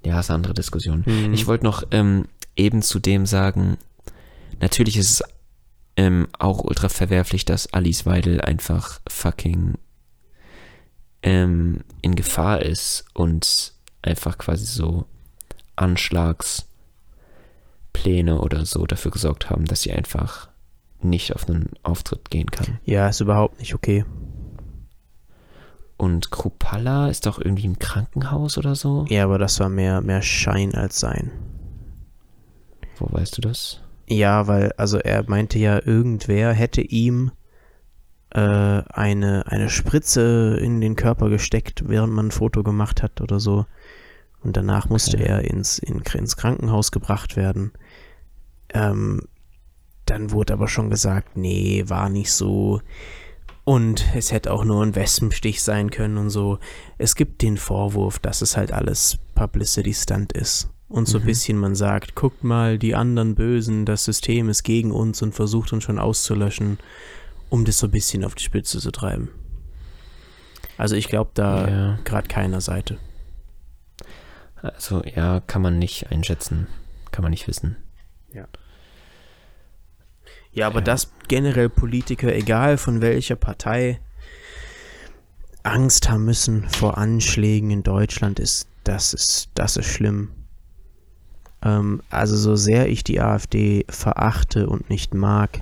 Ja, ist eine andere Diskussion. Mhm. Ich wollte noch ähm, eben zu dem sagen, natürlich ist es ähm, auch ultra verwerflich, dass Alice Weidel einfach fucking ähm, in Gefahr ist und einfach quasi so Anschlagspläne oder so dafür gesorgt haben, dass sie einfach nicht auf einen Auftritt gehen kann. Ja, ist überhaupt nicht okay. Und Krupalla ist doch irgendwie im Krankenhaus oder so. Ja, aber das war mehr, mehr Schein als Sein. Wo weißt du das? Ja, weil, also er meinte ja, irgendwer hätte ihm äh, eine, eine Spritze in den Körper gesteckt, während man ein Foto gemacht hat oder so. Und danach musste Okay. er ins, in, ins Krankenhaus gebracht werden. Ähm, dann wurde aber schon gesagt, nee, war nicht so. Und es hätte auch nur ein Wespenstich sein können und so. Es gibt den Vorwurf, dass es halt alles Publicity-Stunt ist. Und so ein Mhm. bisschen man sagt, guckt mal, die anderen Bösen, das System ist gegen uns und versucht uns schon auszulöschen, um das so ein bisschen auf die Spitze zu treiben. Also ich glaube da Ja. gerade keiner Seite. Also ja, kann man nicht einschätzen. Kann man nicht wissen. Ja, aber Ja. dass generell Politiker, egal von welcher Partei, Angst haben müssen vor Anschlägen in Deutschland, ist, das ist, das ist schlimm. Ähm, also so sehr ich die AfD verachte und nicht mag,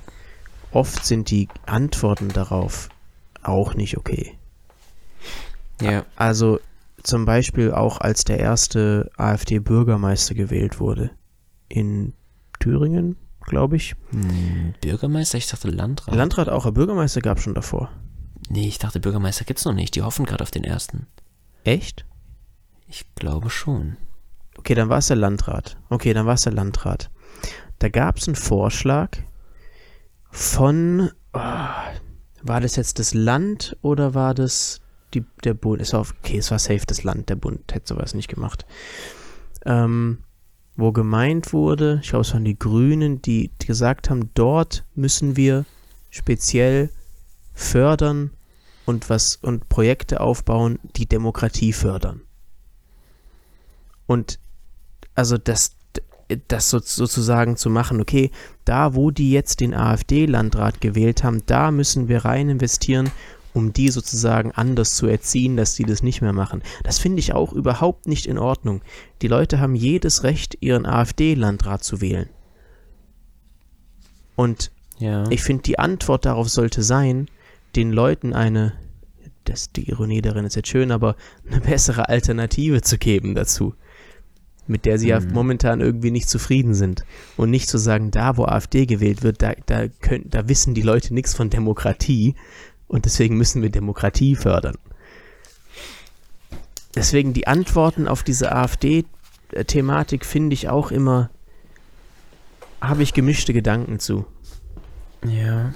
oft sind die Antworten darauf auch nicht okay. Ja. Also zum Beispiel auch als der erste AfD-Bürgermeister gewählt wurde in Thüringen, glaube ich. Hm, Bürgermeister? Ich dachte Landrat. Landrat auch, aber Bürgermeister gab es schon davor. nee, ich dachte Bürgermeister gibt's noch nicht. Die hoffen gerade auf den ersten. Echt? Ich glaube schon. Okay, dann war es der Landrat. Okay, dann war es der Landrat. Da gab es einen Vorschlag von, oh, war das jetzt das Land oder war das die, der Bund? Es war, auf- okay, es war safe das Land, der Bund hätte sowas nicht gemacht. Ähm, wo gemeint wurde, ich glaube, es waren die Grünen, die, gesagt haben, dort müssen wir speziell fördern und was und Projekte aufbauen, die Demokratie fördern. Und also das, das so, sozusagen zu machen, okay, da wo die jetzt den AfD-Landrat gewählt haben, da müssen wir rein investieren, um die sozusagen anders zu erziehen, dass die das nicht mehr machen. Das finde ich auch überhaupt nicht in Ordnung. Die Leute haben jedes Recht, ihren AfD-Landrat zu wählen. Und Ja. ich finde, die Antwort darauf sollte sein, den Leuten eine, das, die Ironie darin ist jetzt schön, aber eine bessere Alternative zu geben dazu, mit der sie ja Mhm. momentan irgendwie nicht zufrieden sind. Und nicht zu sagen, da wo AfD gewählt wird, da, da, können, da wissen die Leute nichts von Demokratie und deswegen müssen wir Demokratie fördern. Deswegen die Antworten auf diese AfD-Thematik finde ich auch immer, habe ich gemischte Gedanken zu. Ja.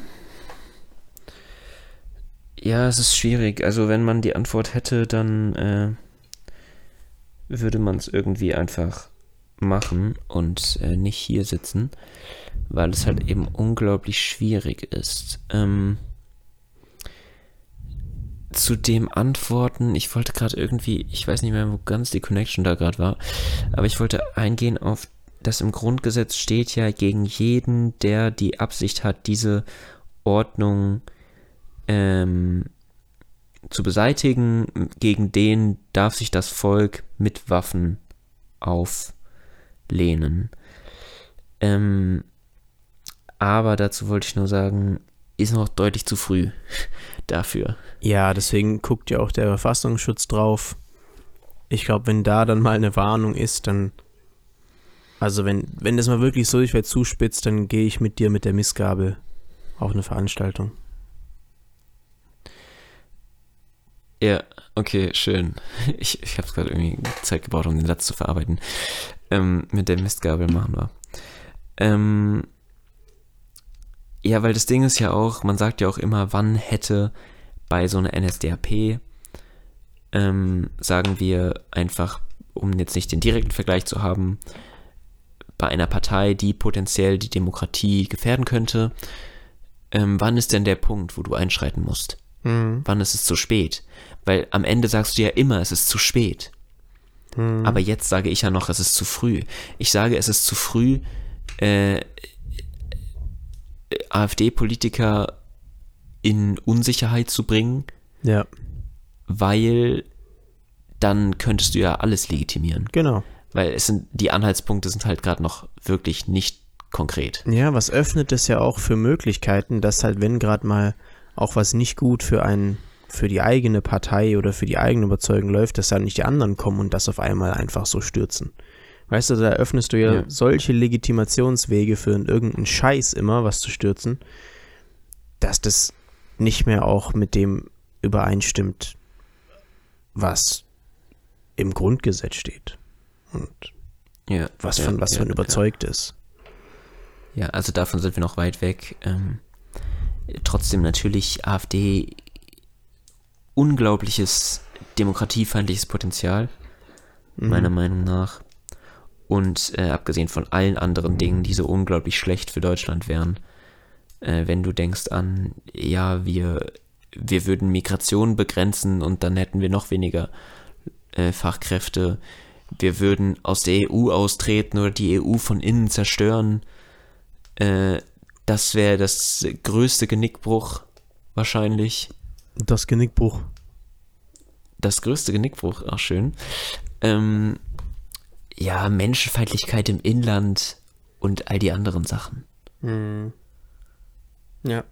Ja, es ist schwierig. Also wenn man die Antwort hätte, dann äh, würde man es irgendwie einfach machen und äh, nicht hier sitzen, weil es halt eben unglaublich schwierig ist. Ähm, zu dem Antworten, ich wollte gerade irgendwie, ich weiß nicht mehr, wo ganz die Connection da gerade war, aber ich wollte eingehen auf, das im Grundgesetz steht ja gegen jeden, der die Absicht hat, diese Ordnung ähm, zu beseitigen, gegen den darf sich das Volk mit Waffen auflehnen. Ähm, aber dazu wollte ich nur sagen, ist noch deutlich zu früh dafür. Ja, deswegen guckt ja auch der Verfassungsschutz drauf. Ich glaube, wenn da dann mal eine Warnung ist, dann. Also, wenn, wenn das mal wirklich so ich werde zuspitzt, dann gehe ich mit dir mit der Missgabel auf eine Veranstaltung. Ja, okay, schön. Ich, ich habe gerade irgendwie Zeit gebraucht, um den Satz zu verarbeiten. Ähm, mit der Mistgabel machen wir. Ähm, ja, weil das Ding ist ja auch, man sagt ja auch immer, wann hätte bei so einer NSDAP ähm, sagen wir einfach, um jetzt nicht den direkten Vergleich zu haben, bei einer Partei, die potenziell die Demokratie gefährden könnte, ähm, wann ist denn der Punkt, wo du einschreiten musst? Mhm. Wann ist es zu spät? Weil am Ende sagst du ja immer, es ist zu spät. Mhm. Aber jetzt sage ich ja noch, es ist zu früh. Ich sage, es ist zu früh, äh, AfD-Politiker in Unsicherheit zu bringen, Ja, weil dann könntest du ja alles legitimieren. genau. Weil es sind, die Anhaltspunkte sind halt gerade noch wirklich nicht konkret. Ja, was öffnet es ja auch für Möglichkeiten, dass halt, wenn gerade mal auch was nicht gut für einen, für die eigene Partei oder für die eigene Überzeugung läuft, dass dann nicht die anderen kommen und das auf einmal einfach so stürzen. Weißt du, da öffnest du ja, Ja. solche Legitimationswege für irgendeinen Scheiß immer, was zu stürzen, dass das nicht mehr auch mit dem übereinstimmt, was im Grundgesetz steht und Ja, was ja, von was ja, man ja. überzeugt ist. Ja, also davon sind wir noch weit weg. Ähm, trotzdem natürlich AfD unglaubliches demokratiefeindliches Potenzial, Mhm. meiner Meinung nach. Und äh, abgesehen von allen anderen Dingen, die so unglaublich schlecht für Deutschland wären, äh, wenn du denkst an, ja, wir, wir würden Migration begrenzen und dann hätten wir noch weniger äh, Fachkräfte, wir würden aus der EU austreten oder die EU von innen zerstören, äh, das wäre das größte Genickbruch wahrscheinlich. Das Genickbruch. Das größte Genickbruch, ach schön. Ähm, ja, Menschenfeindlichkeit im Inland und all die anderen Sachen. Mhm. Ja.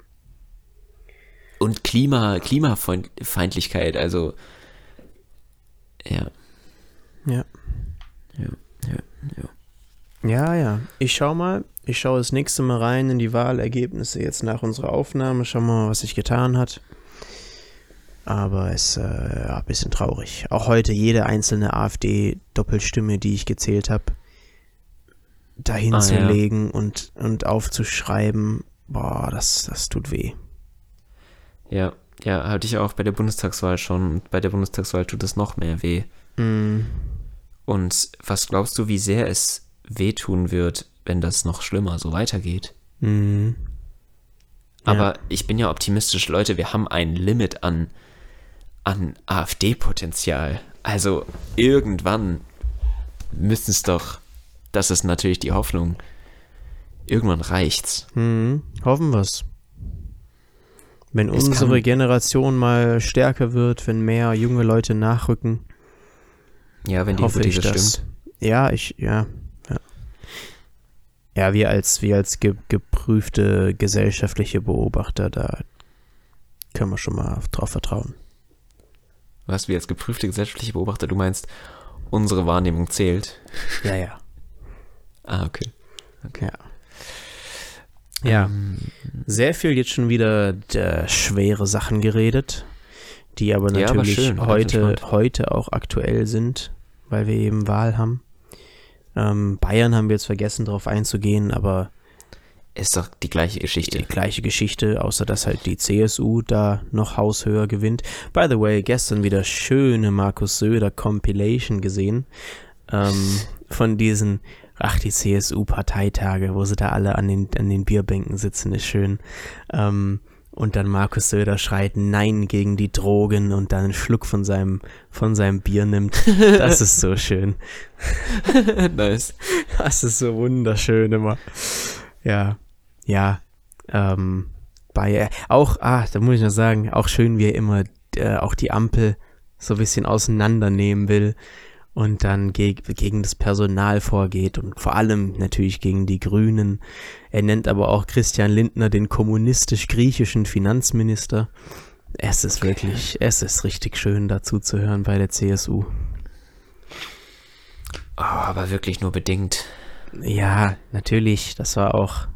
Und Klima, Klimafeindlichkeit, also ja, Ja. ja, ja, ja. Ja, ja. Ich schau mal. Ich schaue das nächste Mal rein in die Wahlergebnisse jetzt nach unserer Aufnahme. Schau mal, was sich getan hat. Aber es ist äh, ja, ein bisschen traurig. Auch heute jede einzelne AfD-Doppelstimme, die ich gezählt habe, dahin Ah, zu ja. legen und, und aufzuschreiben, boah, das, das tut weh. Ja, ja, hatte ich auch bei der Bundestagswahl schon. Bei der Bundestagswahl tut es noch mehr weh. Mm, Und was glaubst du, wie sehr es wehtun wird, wenn das noch schlimmer so weitergeht? mm, Ja. Aber ich bin ja optimistisch, Leute, wir haben ein Limit an, an AfD-Potenzial. Also irgendwann müssen es doch, das ist natürlich die Hoffnung, irgendwann reicht's. mm, hoffen wir's. Wenn Es unsere kann- Generation mal stärker wird, wenn mehr junge Leute nachrücken, Ja, wenn die hoffe ich Hypothese das. stimmt. Ja, ich, ja. Ja, ja wir als, wir als ge geprüfte gesellschaftliche Beobachter, da können wir schon mal drauf vertrauen. Was wir als geprüfte gesellschaftliche Beobachter, du meinst, unsere Wahrnehmung zählt. Ja, ja. Ah, okay. Ja. Ja, Ähm, sehr viel jetzt schon wieder äh, schwere Sachen geredet, die aber Ja, aber natürlich schön, ganz heute, heute auch aktuell sind, weil wir eben Wahl haben. Ähm, Bayern haben wir jetzt vergessen, darauf einzugehen, aber ist doch die gleiche die Geschichte. gleiche Geschichte, außer dass halt die CSU da noch haushöher gewinnt. By the way, gestern wieder schöne Markus Söder Compilation gesehen ähm, von diesen, ach die CSU-Parteitage, wo sie da alle an den, an den Bierbänken sitzen, ist schön. Ähm, und dann Markus Söder schreit Nein gegen die Drogen und dann einen Schluck von seinem, von seinem Bier nimmt. Das ist so schön. nice. Das ist so wunderschön immer. Ja, ja. Ähm, bei auch, ah, da muss ich noch sagen, auch schön, wie er immer äh, auch die Ampel so ein bisschen auseinandernehmen will und dann geg gegen das Personal vorgeht und vor allem natürlich gegen die Grünen. Er nennt aber auch Christian Lindner den kommunistisch-griechischen Finanzminister. Es ist wirklich, es ist richtig schön dazu zu hören bei der CSU. Oh, aber wirklich nur bedingt. Ja, natürlich, das war auch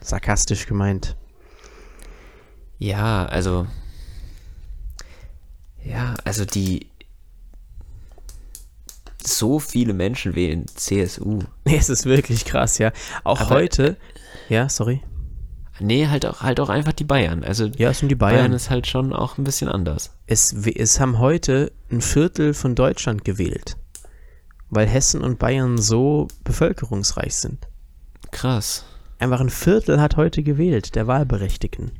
sarkastisch gemeint. Ja, also. Ja, also die. So viele Menschen wählen CSU. Nee, es ist wirklich krass, ja. Auch Aber- heute, ja, sorry. Nee, halt auch, halt auch einfach die Bayern. Also Ja, es sind die Bayern. Bayern. ist halt schon auch ein bisschen anders. Es, es haben heute ein Viertel von Deutschland gewählt, weil Hessen und Bayern so bevölkerungsreich sind. Krass. Einfach ein Viertel hat heute gewählt, der Wahlberechtigten.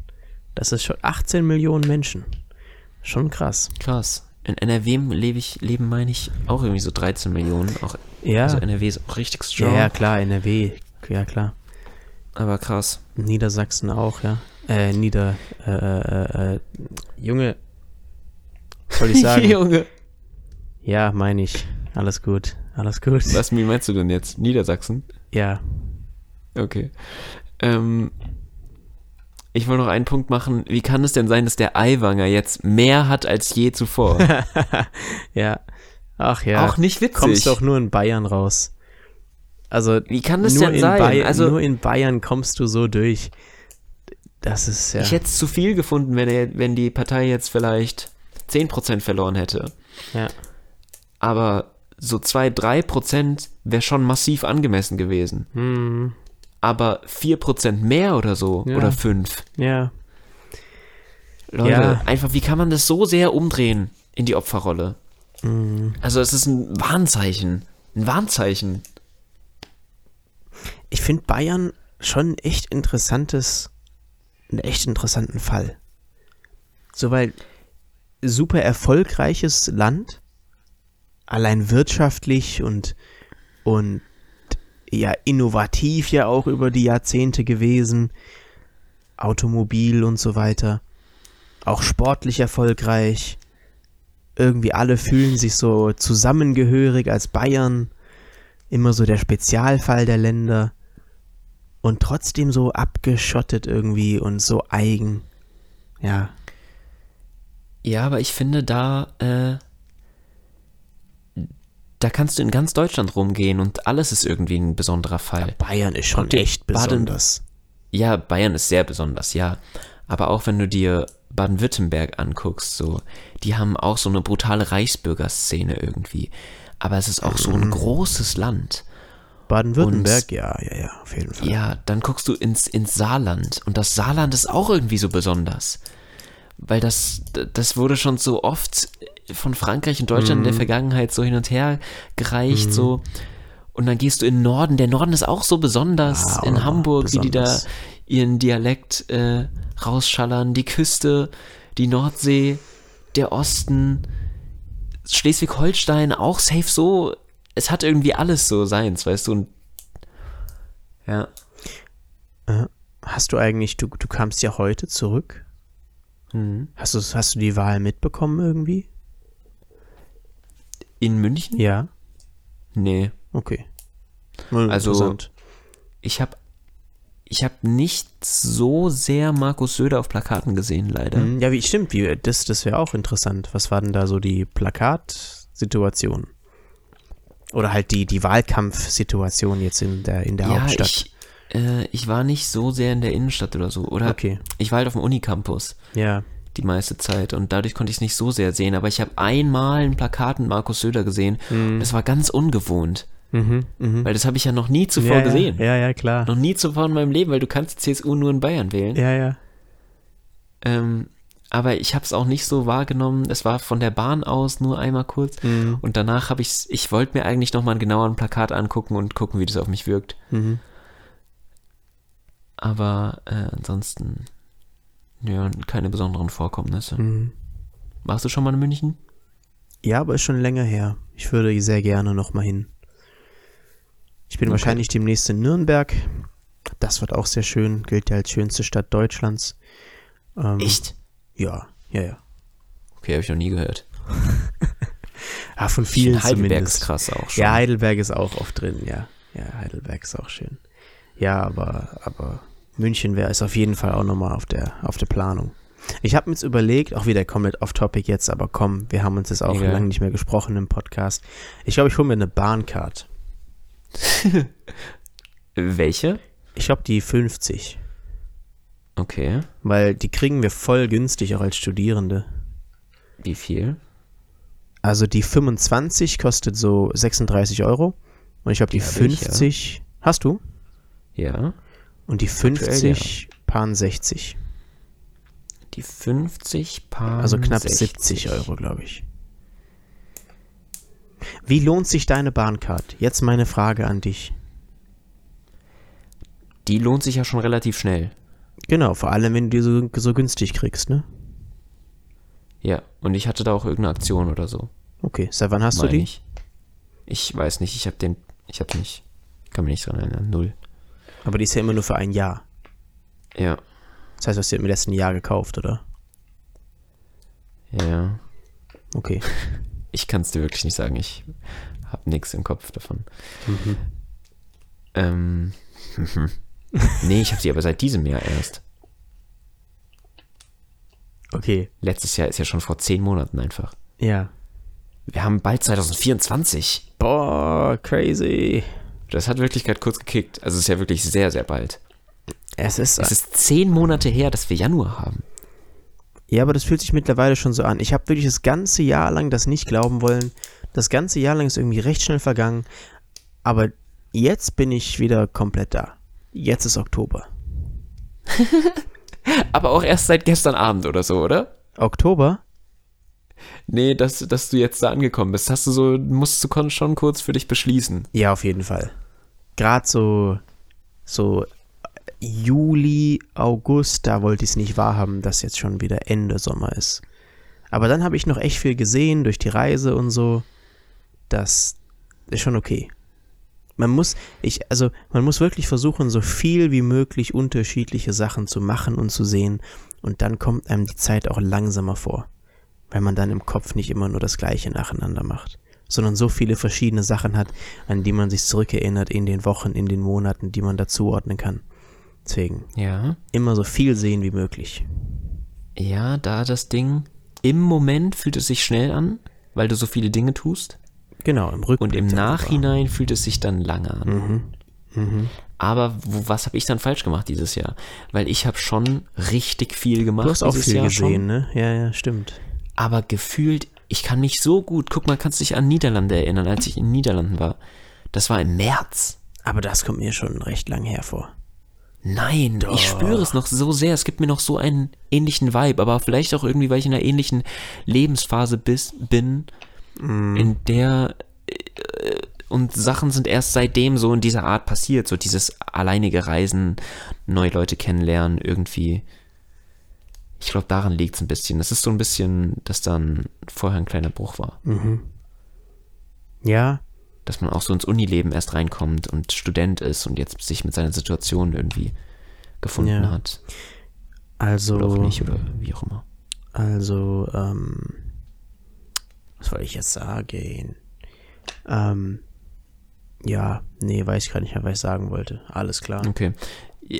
Das ist schon 18 Millionen Menschen. Schon krass. Krass. In NRW lebe ich, leben, meine ich, auch irgendwie so 13 Millionen. Auch, Ja, Also NRW ist auch richtig strong. ja, klar, NRW, ja klar. Aber krass. Niedersachsen auch, ja. Äh, Nieder, äh, äh, äh, Junge, soll ich sagen? Junge. ja, meine ich. Alles gut, alles gut. Was, wie meinst du denn jetzt? Niedersachsen? Ja, Okay. Ähm, ich wollte noch einen Punkt machen. Wie kann es denn sein, dass der Eiwanger jetzt mehr hat als je zuvor? ja. Ach ja. Auch nicht witzig. kommst doch nur in Bayern raus. Also Wie kann das nur denn in sein? Bayern, also nur in Bayern kommst du so durch. Das ist ja. ich hätte es zu viel gefunden, wenn, er, wenn die Partei jetzt vielleicht 10% verloren hätte. ja. Aber so 2-3% wäre schon massiv angemessen gewesen. Hm, Aber 4% mehr oder so, Ja. oder 5. ja. Leute, Ja. einfach, wie kann man das so sehr umdrehen in die Opferrolle? Hm. Also es ist ein Warnzeichen. Ein Warnzeichen. Ich finde Bayern schon ein echt interessantes, einen echt interessanten Fall. So, weil super erfolgreiches Land, allein wirtschaftlich und, und ja, innovativ ja auch über die Jahrzehnte gewesen, Automobil und so weiter, auch sportlich erfolgreich, irgendwie alle fühlen sich so zusammengehörig als Bayern, immer so der Spezialfall der Länder. Und trotzdem so abgeschottet irgendwie und so eigen. Ja, Ja, aber ich finde da, äh, da kannst du in ganz Deutschland rumgehen und alles ist irgendwie ein besonderer Fall. Bayern ist schon echt Baden- besonders. Ja, Bayern ist sehr besonders, ja. Aber auch wenn du dir Baden-Württemberg anguckst, so, die haben auch so eine brutale Reichsbürgerszene irgendwie. Aber es ist auch so Mhm. ein großes Land. Baden-Württemberg, ja, ja, ja, auf jeden Fall. Ja, dann guckst du ins, ins Saarland und das Saarland ist auch irgendwie so besonders. Weil das, das wurde schon so oft von Frankreich und Deutschland Mhm. in der Vergangenheit so hin und her gereicht, so. Und dann gehst du in den Norden. Der Norden ist auch so besonders. Ah, in Hamburg, wie die da besonders. ihren Dialekt äh, rausschallern. Die Küste, die Nordsee, der Osten, Schleswig-Holstein auch safe so. Es hat irgendwie alles so seins, weißt du. Und ja. Äh, Hast du eigentlich, du, du kamst ja heute zurück. Mhm. Hast du, hast du die Wahl mitbekommen irgendwie? In München? Ja. Nee. Okay. Mal Also-. Ich habe ich hab nicht so sehr Markus Söder auf Plakaten gesehen, leider. Mhm, Ja, wie stimmt, wie, das, das wäre auch interessant. Was war denn da so die Plakatsituation? Oder halt die, die Wahlkampfsituation jetzt in der, in der ja, Hauptstadt. ich, äh, ich war nicht so sehr in der Innenstadt oder so. Oder Okay. ich war halt auf dem Unicampus Ja. Die meiste Zeit und dadurch konnte ich es nicht so sehr sehen. Aber ich habe einmal ein Plakat mit Markus Söder gesehen. Das war ganz ungewohnt, Mhm, mhm. weil das habe ich ja noch nie zuvor ja, gesehen. Ja, ja, klar. Noch nie zuvor in meinem Leben, weil du kannst die CSU nur in Bayern wählen. Ja, ja. Ähm, aber ich habe es auch nicht so wahrgenommen. Es war von der Bahn aus nur einmal kurz. Mhm. Und danach habe ich ich wollte mir eigentlich nochmal genauer ein Plakat angucken und gucken, wie das auf mich wirkt. Mhm. Aber äh, ansonsten, ja, keine besonderen Vorkommnisse. Mhm. Warst du schon mal in München? Ja, aber ist schon länger her. Ich würde sehr gerne noch mal hin. Ich bin Okay. wahrscheinlich demnächst in Nürnberg. Das wird auch sehr schön. Gilt ja als schönste Stadt Deutschlands. Ähm, Echt? Ja, ja, ja. Okay, habe ich noch nie gehört. Ah, von vielen Heidelberg ist zumindest. krass auch schon. Ja, Heidelberg ist auch oft drin, ja. Ja, Heidelberg ist auch schön. Ja, aber, aber München wäre es auf jeden Fall auch nochmal auf der, auf der Planung. Ich habe mir jetzt überlegt, auch wieder komplett off-topic jetzt, aber komm, wir haben uns jetzt auch Egal. lange nicht mehr gesprochen im Podcast. Ich glaube, ich hole mir eine Bahncard. Welche? Ich glaube, die 50. Okay. Weil die kriegen wir voll günstig, auch als Studierende. Wie viel? Also die 25 kostet so 36 Euro. Und ich glaube, die, Die hab ich, 50 hast du? Ja. Und die Aktuell, 50 Pan 60. Die 50 Pan Also knapp 60. 70 Euro, glaube ich. Wie lohnt sich deine Bahncard? Jetzt meine Frage an dich. Die lohnt sich ja schon relativ schnell. Genau, vor allem, wenn du die so, so günstig kriegst, ne? Ja, und ich hatte da auch irgendeine Aktion oder so. Okay, seit wann hast du meine die? Ich. ich weiß nicht, ich habe den, ich habe nicht, kann mich nicht dran erinnern, null. Aber die ist ja immer nur für ein Jahr. Ja, Das heißt, du hast sie im letzten Jahr gekauft, oder? ja. Okay. Ich kann es dir wirklich nicht sagen, ich habe nichts im Kopf davon. Mhm. Ähm, nee, ich habe sie aber seit diesem Jahr erst. Okay. Letztes Jahr ist ja schon vor zehn Monaten einfach. Ja. Wir haben bald 2024. Boah, crazy. Das hat wirklich gerade kurz gekickt. Also es ist ja wirklich sehr, sehr bald. Es ist. Es ist zehn Monate her, dass wir Januar haben. Ja, aber das fühlt sich mittlerweile schon so an. Ich habe wirklich das ganze Jahr lang das nicht glauben wollen. Das ganze Jahr lang ist irgendwie recht schnell vergangen. Aber jetzt bin ich wieder komplett da. Jetzt ist Oktober. Aber auch erst seit gestern Abend oder so, oder? Oktober? Nee, dass, dass du jetzt da angekommen bist. Hast du so, musst du schon kurz für dich beschließen. Ja, auf jeden Fall. Gerade so, so Juli, August, da wollte ich es nicht wahrhaben, dass jetzt schon wieder Ende Sommer ist. Aber dann habe ich noch echt viel gesehen durch die Reise und so. Das ist schon okay. Man muss, ich, also man muss wirklich versuchen, so viel wie möglich unterschiedliche Sachen zu machen und zu sehen. Und dann kommt einem die Zeit auch langsamer vor. Weil man dann im Kopf nicht immer nur das Gleiche nacheinander macht. Sondern so viele verschiedene Sachen hat, an die man sich zurückerinnert in den Wochen, in den Monaten, die man dazuordnen kann. Deswegen Ja. immer so viel sehen wie möglich. Ja, da das Ding. Im Moment fühlt es sich schnell an, weil du so viele Dinge tust. Genau, im Rückblick. Und im. Nachhinein fühlt es sich dann lange an. Mhm. Mhm. Aber wo, was habe ich dann falsch gemacht dieses Jahr? Weil ich habe schon richtig viel gemacht. Du hast auch viel Jahr gesehen, Schon, ne? Ja, ja, stimmt. aber gefühlt, ich kann mich so gut, guck mal, kannst du dich an Niederlande erinnern, als ich in den Niederlanden war. Das war im März. Aber das kommt mir schon recht lang hervor. Nein, ich spüre es noch so sehr. Es gibt mir noch so einen ähnlichen Vibe, aber vielleicht auch irgendwie, weil ich in einer ähnlichen Lebensphase bis, bin, in der äh, und Sachen sind erst seitdem so in dieser Art passiert, so dieses alleinige Reisen, neue Leute kennenlernen, irgendwie. Ich glaube, daran liegt es ein bisschen. Das ist so ein bisschen, dass dann vorher ein kleiner Bruch war. Ja, Dass man auch so ins Unileben erst reinkommt und Student ist und jetzt sich mit seiner Situation irgendwie gefunden Ja. hat. also. Oder auch nicht, oder wie auch immer. Also, ähm, was wollte ich jetzt sagen? Ähm, ja, nee, weiß ich gar nicht mehr, was ich sagen wollte. Alles klar. Okay.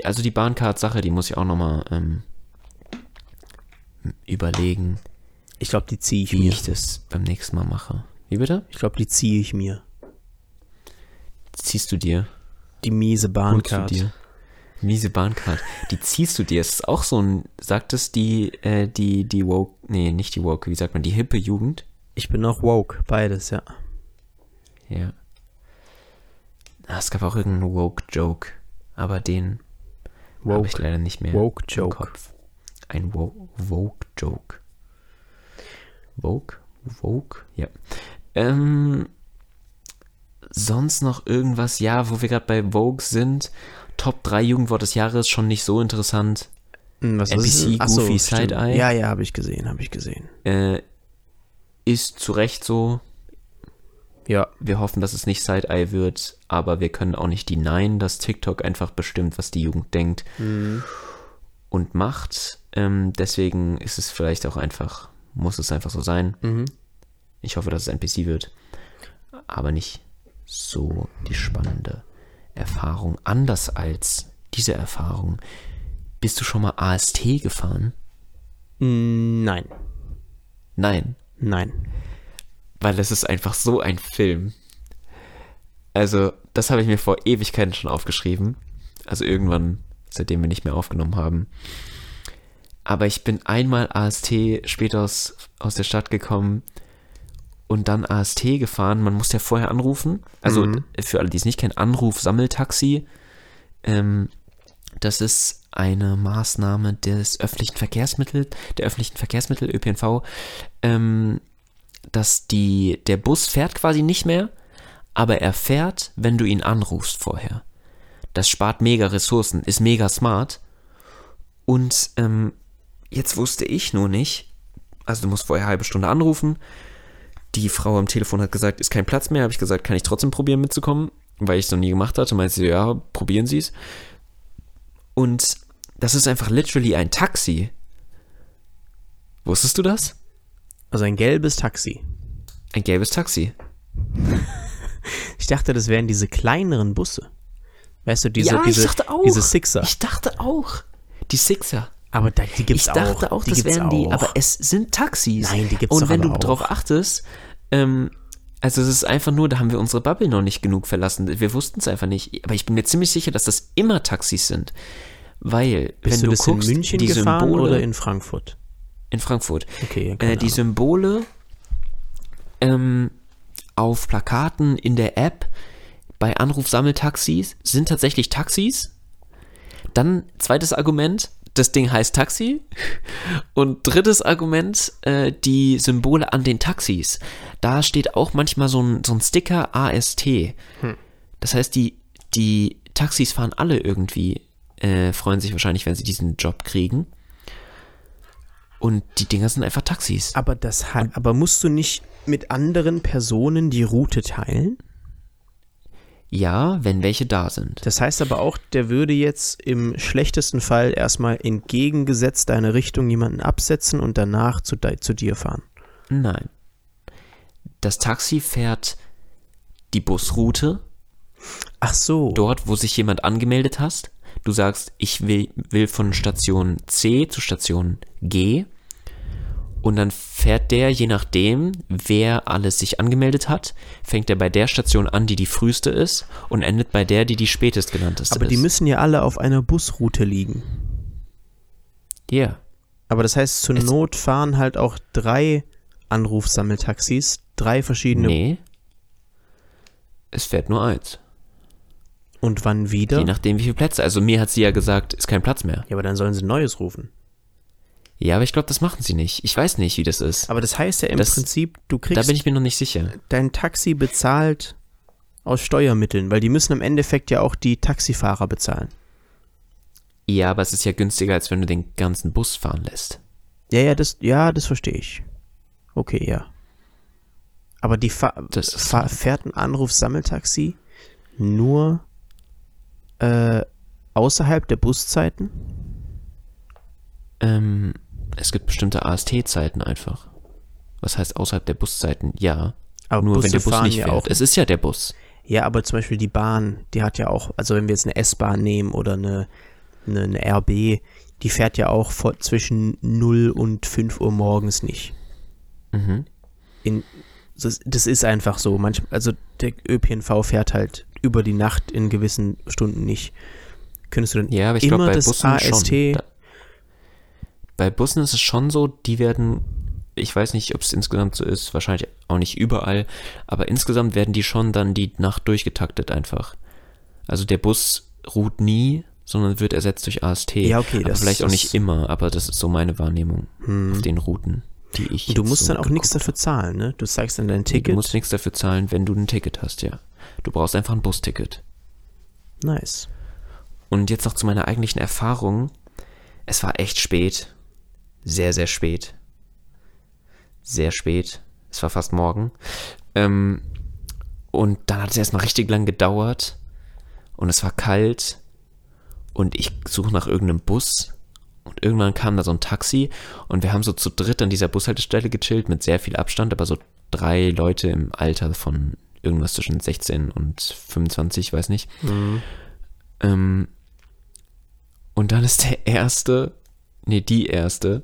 Also die Bahncard-Sache, die muss ich auch nochmal ähm, überlegen, Ich glaube, die ziehe ich wie mir. ich das beim nächsten Mal mache. Wie bitte? Ich glaube, die ziehe ich mir. Ziehst du dir? Die miese Bahncard. Miese Bahncard. Die ziehst du dir. Es ist auch so ein, sagt es die, äh, die, die woke, nee, nicht die woke, wie sagt man, die hippe Jugend? Ich bin noch woke, beides, ja. Ja. Ah, es gab auch irgendeinen Woke-Joke, aber den habe ich Woke, leider nicht mehr woke im Joke. Kopf. Ein Woke-Joke. Woke? Woke? Ja. Ähm, sonst noch irgendwas, ja, wo wir gerade bei Vogue sind. Top 3 Jugendwort des Jahres, schon nicht so interessant. Hm, Was NPC, ist so, Goofy, stimmt. Side-Eye. Ja, ja, habe ich gesehen, habe ich gesehen. Äh, ist zu Recht so. Ja, Wir hoffen, dass es nicht Side-Eye wird, aber wir können auch nicht denyen, dass TikTok einfach bestimmt, was die Jugend denkt und macht. Ähm, deswegen ist es vielleicht auch einfach, muss es einfach so sein. Mhm. Ich hoffe, dass es NPC wird, aber nicht so die spannende Erfahrung. Anders als diese Erfahrung. Bist du schon mal AST gefahren? Mm, Nein, Nein. nein. weil es ist einfach so ein Film. Also, das habe ich mir vor Ewigkeiten schon aufgeschrieben. Also irgendwann, seitdem wir nicht mehr aufgenommen haben. Aber ich bin einmal AST später aus, aus der Stadt gekommen und dann AST gefahren. Man muss ja vorher anrufen. Also Mhm. für alle, die es nicht kennen, Anruf, Sammeltaxi. Ähm, das ist eine Maßnahme des öffentlichen Verkehrsmittels, der öffentlichen Verkehrsmittel ÖPNV, ähm, dass die, der Bus fährt quasi nicht mehr, aber er fährt, wenn du ihn anrufst vorher. Das spart mega Ressourcen, ist mega smart. Und ähm, jetzt wusste ich nur nicht, also du musst vorher eine halbe Stunde anrufen. Die Frau am Telefon hat gesagt, ist kein Platz mehr. Habe ich gesagt, kann ich trotzdem probieren mitzukommen, weil ich es noch nie gemacht hatte. Meinte sie, ja, probieren Sie es. Und das ist einfach literally ein Taxi. Wusstest du das? Also ein gelbes Taxi. Ein gelbes Taxi. Ich dachte, das wären diese kleineren Busse. Weißt du, diese, ja, diese, ich dachte auch. diese Sixer. Ich dachte auch. Die Sixer. Aber da, die gibt's Ich dachte auch. auch, die das wären die, auch. aber es sind Taxis. Nein, die gibt's Und wenn du auch. drauf achtest, ähm, also es ist einfach nur, da haben wir unsere Bubble noch nicht genug verlassen. Wir wussten es einfach nicht. Aber ich bin mir ziemlich sicher, dass das immer Taxis sind. Weil, Bist wenn du du, das guckst, in München die gefahren Symbole oder in Frankfurt? in Frankfurt. Okay, Äh, die. Symbole ähm, auf Plakaten in der App bei Anrufsammeltaxis sind tatsächlich Taxis. Dann zweites Argument, das Ding heißt Taxi. Und drittes Argument, äh, die Symbole an den Taxis. Da steht auch manchmal so ein, so ein Sticker AST. Das heißt, die, die Taxis fahren alle irgendwie, äh, freuen sich wahrscheinlich, wenn sie diesen Job kriegen. Und die Dinger sind einfach Taxis. Aber, das, aber musst du nicht mit anderen Personen die Route teilen? Ja, wenn welche da sind. Das heißt aber auch, der würde jetzt im schlechtesten Fall erstmal entgegengesetzt deine Richtung jemanden absetzen und danach zu, zu dir fahren. Nein. Das Taxi fährt die Busroute, Ach so. dort, wo sich jemand angemeldet hast. Du sagst, ich will, will von Station C zu Station G. Und dann fährt der, je nachdem, wer alles sich angemeldet hat, fängt er bei der Station an, die die früheste ist und endet bei der, die die spätest genannteste aber ist. die müssen ja alle auf einer Busroute liegen. Ja. Aber das heißt, zur Es- Not fahren halt auch drei Anrufsammeltaxis, drei verschiedene. Nee. Es fährt nur eins. Und wann wieder? Je nachdem, wie viele Plätze. Also mir hat sie ja gesagt, ist kein Platz mehr. Ja, aber dann sollen sie ein neues rufen. Ja, aber ich glaube, das machen sie nicht. Ich weiß nicht, wie das ist. Aber das heißt ja im Das- Prinzip, du Da kriegst bin ich mir noch nicht sicher. dein Taxi bezahlt aus Steuermitteln, weil die müssen im Endeffekt ja auch die Taxifahrer bezahlen. Ja, aber es ist ja günstiger, als wenn du den ganzen Bus fahren lässt. Ja, ja, das, ja, das verstehe ich. Okay, ja. Aber die fa fa fährt ein Anrufsammeltaxi nur äh, außerhalb der Buszeiten? Ähm, es gibt bestimmte AST-Zeiten einfach. Was heißt außerhalb der Buszeiten? Ja. Aber Nur Busse wenn der Bus nicht ja fährt. auch. Es ist ja der Bus. Ja, aber zum Beispiel die Bahn, die hat ja auch, also wenn wir jetzt eine S-Bahn nehmen oder eine, eine, eine RB, die fährt ja auch vor, zwischen 0 und 5 Uhr morgens nicht. Mhm. In, das, das ist einfach so. Manchmal, also der ÖPNV fährt halt über die Nacht in gewissen Stunden nicht. Könntest du dann Ja, aber ich immer glaube, bei das Bussen AST schon. Da, bei Bussen ist es schon so, die werden, ich weiß nicht, ob es insgesamt so ist, wahrscheinlich auch nicht überall, aber insgesamt werden die schon dann die Nacht durchgetaktet einfach. Also der Bus ruht nie, sondern wird ersetzt durch AST. Ja, okay, aber das- vielleicht auch nicht immer, aber das ist so meine Wahrnehmung Hm. auf den Routen, die ich. Und du musst so dann auch nichts dafür zahlen, ne? Du zeigst dann dein Ticket. Du musst nichts dafür zahlen, wenn du ein Ticket hast, ja. Du brauchst einfach ein Busticket. nice. Und jetzt noch zu meiner eigentlichen Erfahrung. Es war echt spät. Sehr, sehr spät. Sehr spät. Es war fast morgen. Ähm, und dann hat es erstmal richtig lang gedauert. Und es war kalt. Und ich suche nach irgendeinem Bus. Und irgendwann kam da so ein Taxi. Und wir haben so zu dritt an dieser Bushaltestelle gechillt mit sehr viel Abstand. Aber so drei Leute im Alter von irgendwas zwischen 16 und 25, weiß nicht. Ähm, und dann ist der erste, nee, die erste,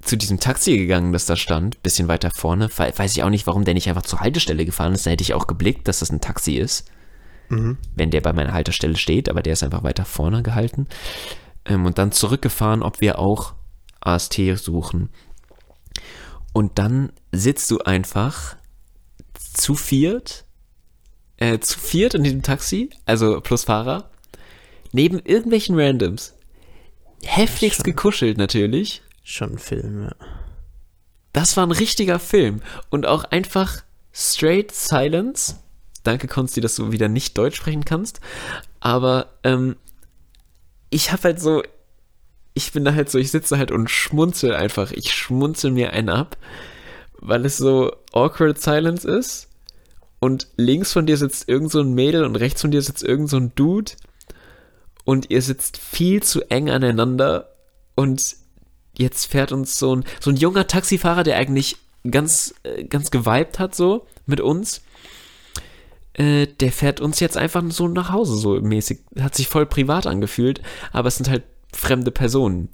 zu diesem Taxi gegangen, das da stand, bisschen weiter vorne. We- Weiß ich auch nicht, warum der nicht einfach zur Haltestelle gefahren ist. Da hätte ich auch geblickt, dass das ein Taxi ist. Wenn der bei meiner Haltestelle steht, aber der ist einfach weiter vorne gehalten. Ähm, und dann zurückgefahren, ob wir auch AST suchen. Und dann sitzt du einfach zu viert, äh, zu viert in diesem Taxi, also plus Fahrer, neben irgendwelchen Randoms, Heftigst gekuschelt natürlich. Schon ein Film, ja. Das war ein richtiger Film. Und auch einfach straight silence. Danke, Konsti, dass du wieder nicht Deutsch sprechen kannst. Aber ähm, ich habe halt so, ich bin da halt so, ich sitze halt und schmunzel einfach. Ich schmunzel mir einen ab, weil es so awkward silence ist. Und links von dir sitzt irgend so ein Mädel und rechts von dir sitzt irgend so ein Dude. Und ihr sitzt viel zu eng aneinander. Und jetzt fährt uns so ein, so ein junger Taxifahrer, der eigentlich ganz, äh, ganz geweibt hat, so mit uns. Äh, der fährt uns jetzt einfach so nach Hause, so mäßig. Hat sich voll privat angefühlt, aber es sind halt fremde Personen,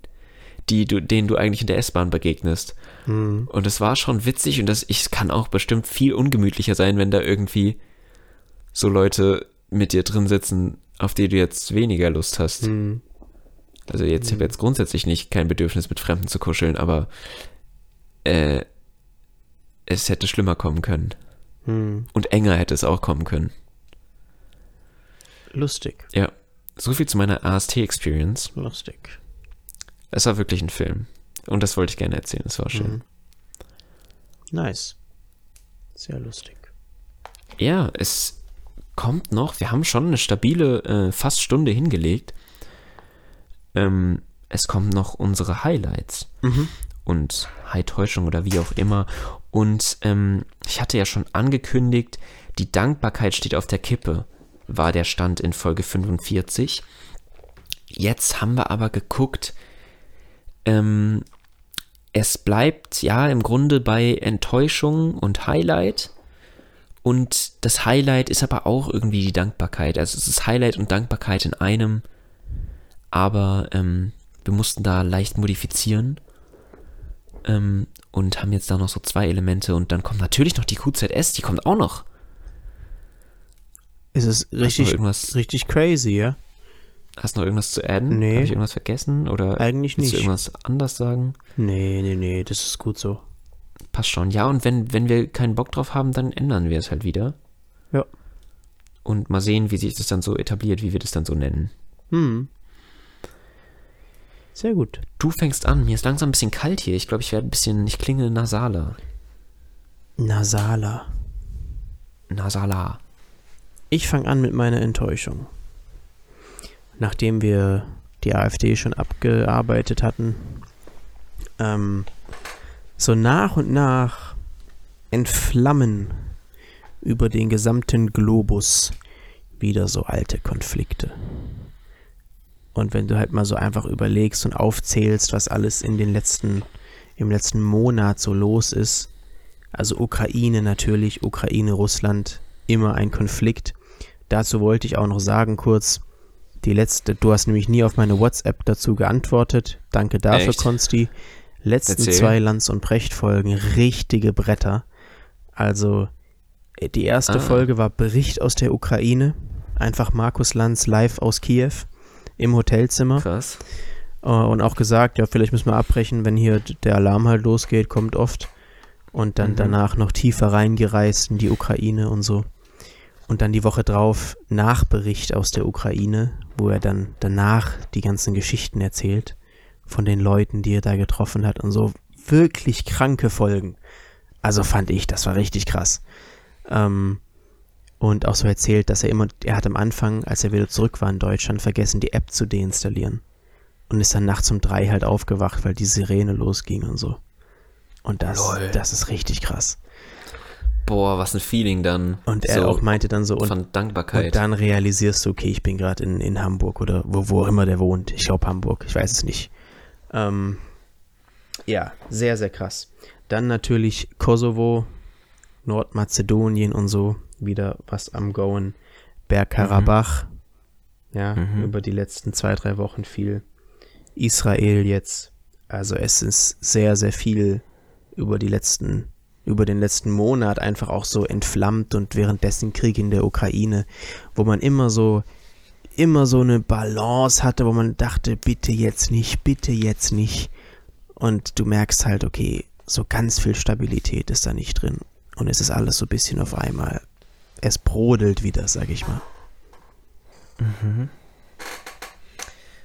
die du, denen du eigentlich in der S-Bahn begegnest. Hm. Und es war schon witzig und das, ich es kann auch bestimmt viel ungemütlicher sein, wenn da irgendwie so Leute mit dir drin sitzen, auf die du jetzt weniger Lust hast. Hm. Also jetzt ich habe jetzt grundsätzlich nicht kein Bedürfnis mit Fremden zu kuscheln, aber äh, es hätte schlimmer kommen können. Hm. Und enger hätte es auch kommen können. Lustig, Ja. So viel zu meiner AST-Experience. lustig. Es war wirklich ein Film. Und das wollte ich gerne erzählen. Es war schön. Mhm. Nice. Sehr lustig. Ja, es kommt noch. Wir haben schon eine stabile äh, fast Stunde hingelegt. Ähm, es kommen noch unsere Highlights. Mhm. und High-Täuschung oder wie auch immer. Und ähm, ich hatte ja schon angekündigt, die Dankbarkeit steht auf der Kippe, war der Stand in Folge 45. Jetzt haben wir aber geguckt, ähm, es bleibt ja im Grunde bei Enttäuschung und Highlight. Und das Highlight ist aber auch irgendwie die Dankbarkeit. Also es ist Highlight und Dankbarkeit in einem. Aber ähm, wir mussten da leicht modifizieren ähm, und haben jetzt da noch so zwei Elemente und dann kommt natürlich noch die QZS, die kommt auch noch. Ist es du noch richtig, richtig crazy, ja? hast du noch irgendwas zu adden? Nee. Habe ich irgendwas vergessen oder Eigentlich willst du nicht. irgendwas anders sagen? Nee, nee, nee, das ist gut so. Passt schon. Ja, und wenn, wenn wir keinen Bock drauf haben, dann ändern wir es halt wieder. Ja. Und mal sehen, wie sich das dann so etabliert, wie wir das dann so nennen. Hm. Sehr gut. Du fängst an. Mir ist langsam ein bisschen kalt hier. Ich glaube, ich werde ein bisschen, ich klinge nasaler. Nasala. Nasalar. Ich fange an mit meiner Enttäuschung. Nachdem wir die AfD schon abgearbeitet hatten, ähm, so nach und nach entflammen über den gesamten Globus wieder so alte Konflikte. Und wenn du halt mal so einfach überlegst und aufzählst, was alles in den letzten, im letzten Monat so los ist, also Ukraine natürlich, Ukraine, Russland, immer ein Konflikt. Dazu wollte ich auch noch sagen kurz, die letzte, du hast nämlich nie auf meine WhatsApp dazu geantwortet. Danke dafür, Echt? Konsti. Letzten Erzähl. zwei Lanz- und Precht-Folgen, richtige Bretter. Also, die erste Ah. Folge war Bericht aus der Ukraine. Einfach Markus Lanz live aus Kiew im Hotelzimmer. Krass. Äh, und auch gesagt, ja, vielleicht müssen wir abbrechen, wenn hier der Alarm halt losgeht, kommt oft. Und dann Mhm. danach noch tiefer reingereist in die Ukraine und so. Und dann die Woche drauf Nachbericht aus der Ukraine, wo er dann danach die ganzen Geschichten erzählt von den Leuten, die er da getroffen hat und so. Wirklich kranke Folgen. Also fand ich, das war richtig krass. Ähm, und auch so erzählt, dass er immer, er hat am Anfang, als er wieder zurück war in Deutschland, vergessen, die App zu deinstallieren. Und ist dann nachts um drei halt aufgewacht, weil die Sirene losging und so. Und das, Lol. das ist richtig krass. Boah, was ein Feeling dann. Und er so auch meinte dann so, und, von Dankbarkeit. und dann realisierst du, okay, ich bin gerade in, in Hamburg oder wo, wo auch immer der wohnt. Ich glaube Hamburg, ich weiß es nicht. Ähm, ja, sehr, sehr krass. Dann natürlich Kosovo, Nordmazedonien und so, wieder was am Goen. Bergkarabach, ja, Mhm. über die letzten zwei, drei Wochen viel. Israel jetzt. Also es ist sehr, sehr viel über die letzten, über den letzten Monat einfach auch so entflammt und währenddessen Krieg in der Ukraine, wo man immer so, immer so eine Balance hatte, wo man dachte, bitte jetzt nicht, bitte jetzt nicht. Und du merkst halt, okay, so ganz viel Stabilität ist da nicht drin. Und es ist alles so ein bisschen auf einmal. Es brodelt wieder, sag ich mal.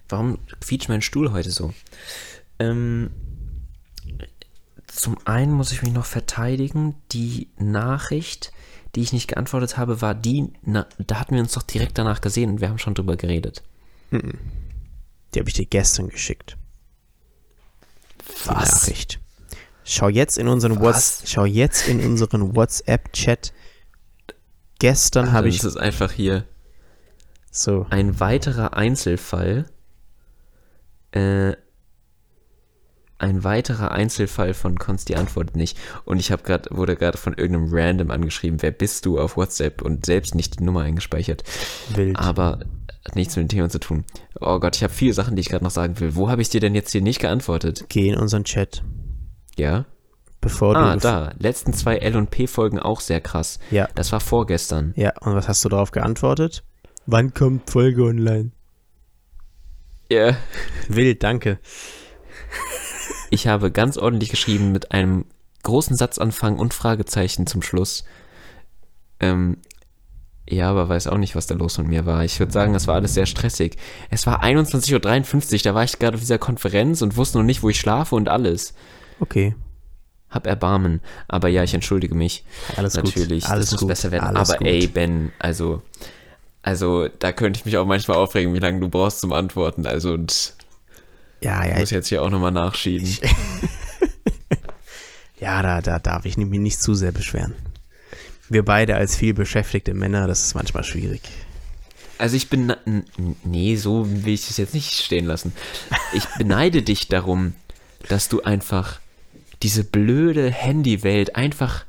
Warum quietscht mein Stuhl heute so? Ähm, zum einen muss ich mich noch verteidigen. Die Nachricht, die ich nicht geantwortet habe, war die, na, da hatten wir uns doch direkt danach gesehen und wir haben schon drüber geredet. Die habe ich dir gestern geschickt. Die Was? Nachricht. Schau jetzt in unseren? Whats schau jetzt in unseren WhatsApp-Chat. Gestern habe ich Das ist einfach hier so. ein weiterer Einzelfall. Äh, ein weiterer Einzelfall von Konsti antwortet nicht. Und ich habe gerade, wurde gerade von irgendeinem Random angeschrieben, wer bist du auf WhatsApp und selbst nicht die Nummer eingespeichert. Wild. Aber hat nichts mit dem Thema zu tun. Oh Gott, ich habe viele Sachen, die ich gerade noch sagen will. Wo habe ich dir denn jetzt hier nicht geantwortet? Geh in unseren Chat, Ja? Bevor Ah, du. da. Letzten zwei L&P-Folgen auch sehr krass. Ja. Das war vorgestern. Ja, und was hast du darauf geantwortet? Wann kommt Folge online? Ja. Wild, danke. Ich habe ganz ordentlich geschrieben mit einem großen Satzanfang und Fragezeichen zum Schluss. Ähm, ja, aber weiß auch nicht, was da los mit mir war. Ich würde sagen, das war alles sehr stressig. Es war 21.53 Uhr, da war ich gerade auf dieser Konferenz und wusste noch nicht, wo ich schlafe und alles. Okay. Hab Erbarmen. Aber ja, ich entschuldige mich. Alles gut. Natürlich, Alles das muss gut. besser werden. Alles aber gut. ey, Ben, also, also, da könnte ich mich auch manchmal aufregen, wie lange du brauchst zum Antworten. Also, und Ja, ich ja, muss jetzt hier auch nochmal nachschieben. ja, da, da darf ich mich nicht zu sehr beschweren. Wir beide als viel beschäftigte Männer, das ist manchmal schwierig. Also ich bin, nee, so will ich das jetzt nicht stehen lassen. Ich beneide dich darum, dass du einfach diese blöde Handywelt einfach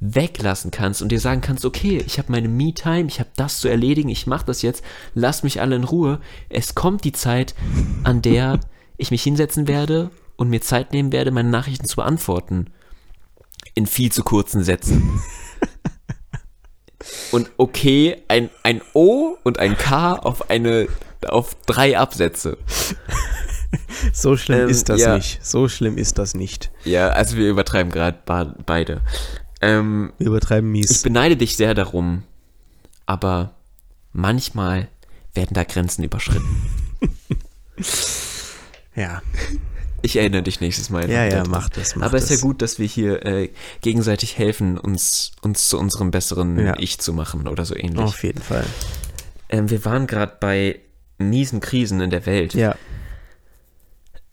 weglassen kannst und dir sagen kannst, okay, ich habe meine Me-Time, ich habe das zu erledigen, ich mache das jetzt, lass mich alle in Ruhe. Es kommt die Zeit, an der ich mich hinsetzen werde und mir Zeit nehmen werde, meine Nachrichten zu beantworten. In viel zu kurzen Sätzen. Und okay, ein, ein O und ein K auf eine auf drei Absätze. So schlimm Ähm, ist das ja. nicht. So schlimm ist das nicht. Ja, also wir übertreiben gerade beide. Ähm, Wir übertreiben ich mies. beneide dich sehr darum, aber manchmal werden da Grenzen überschritten. Ja, Ich erinnere dich nächstes Mal. ja, ja, mach das. Mach Aber es ist ja gut, dass wir hier äh, gegenseitig helfen, uns, uns zu unserem besseren Ja. Ich zu machen oder so ähnlich. Auf jeden Fall. Ähm, wir waren gerade bei miesen Krisen in der Welt. Ja,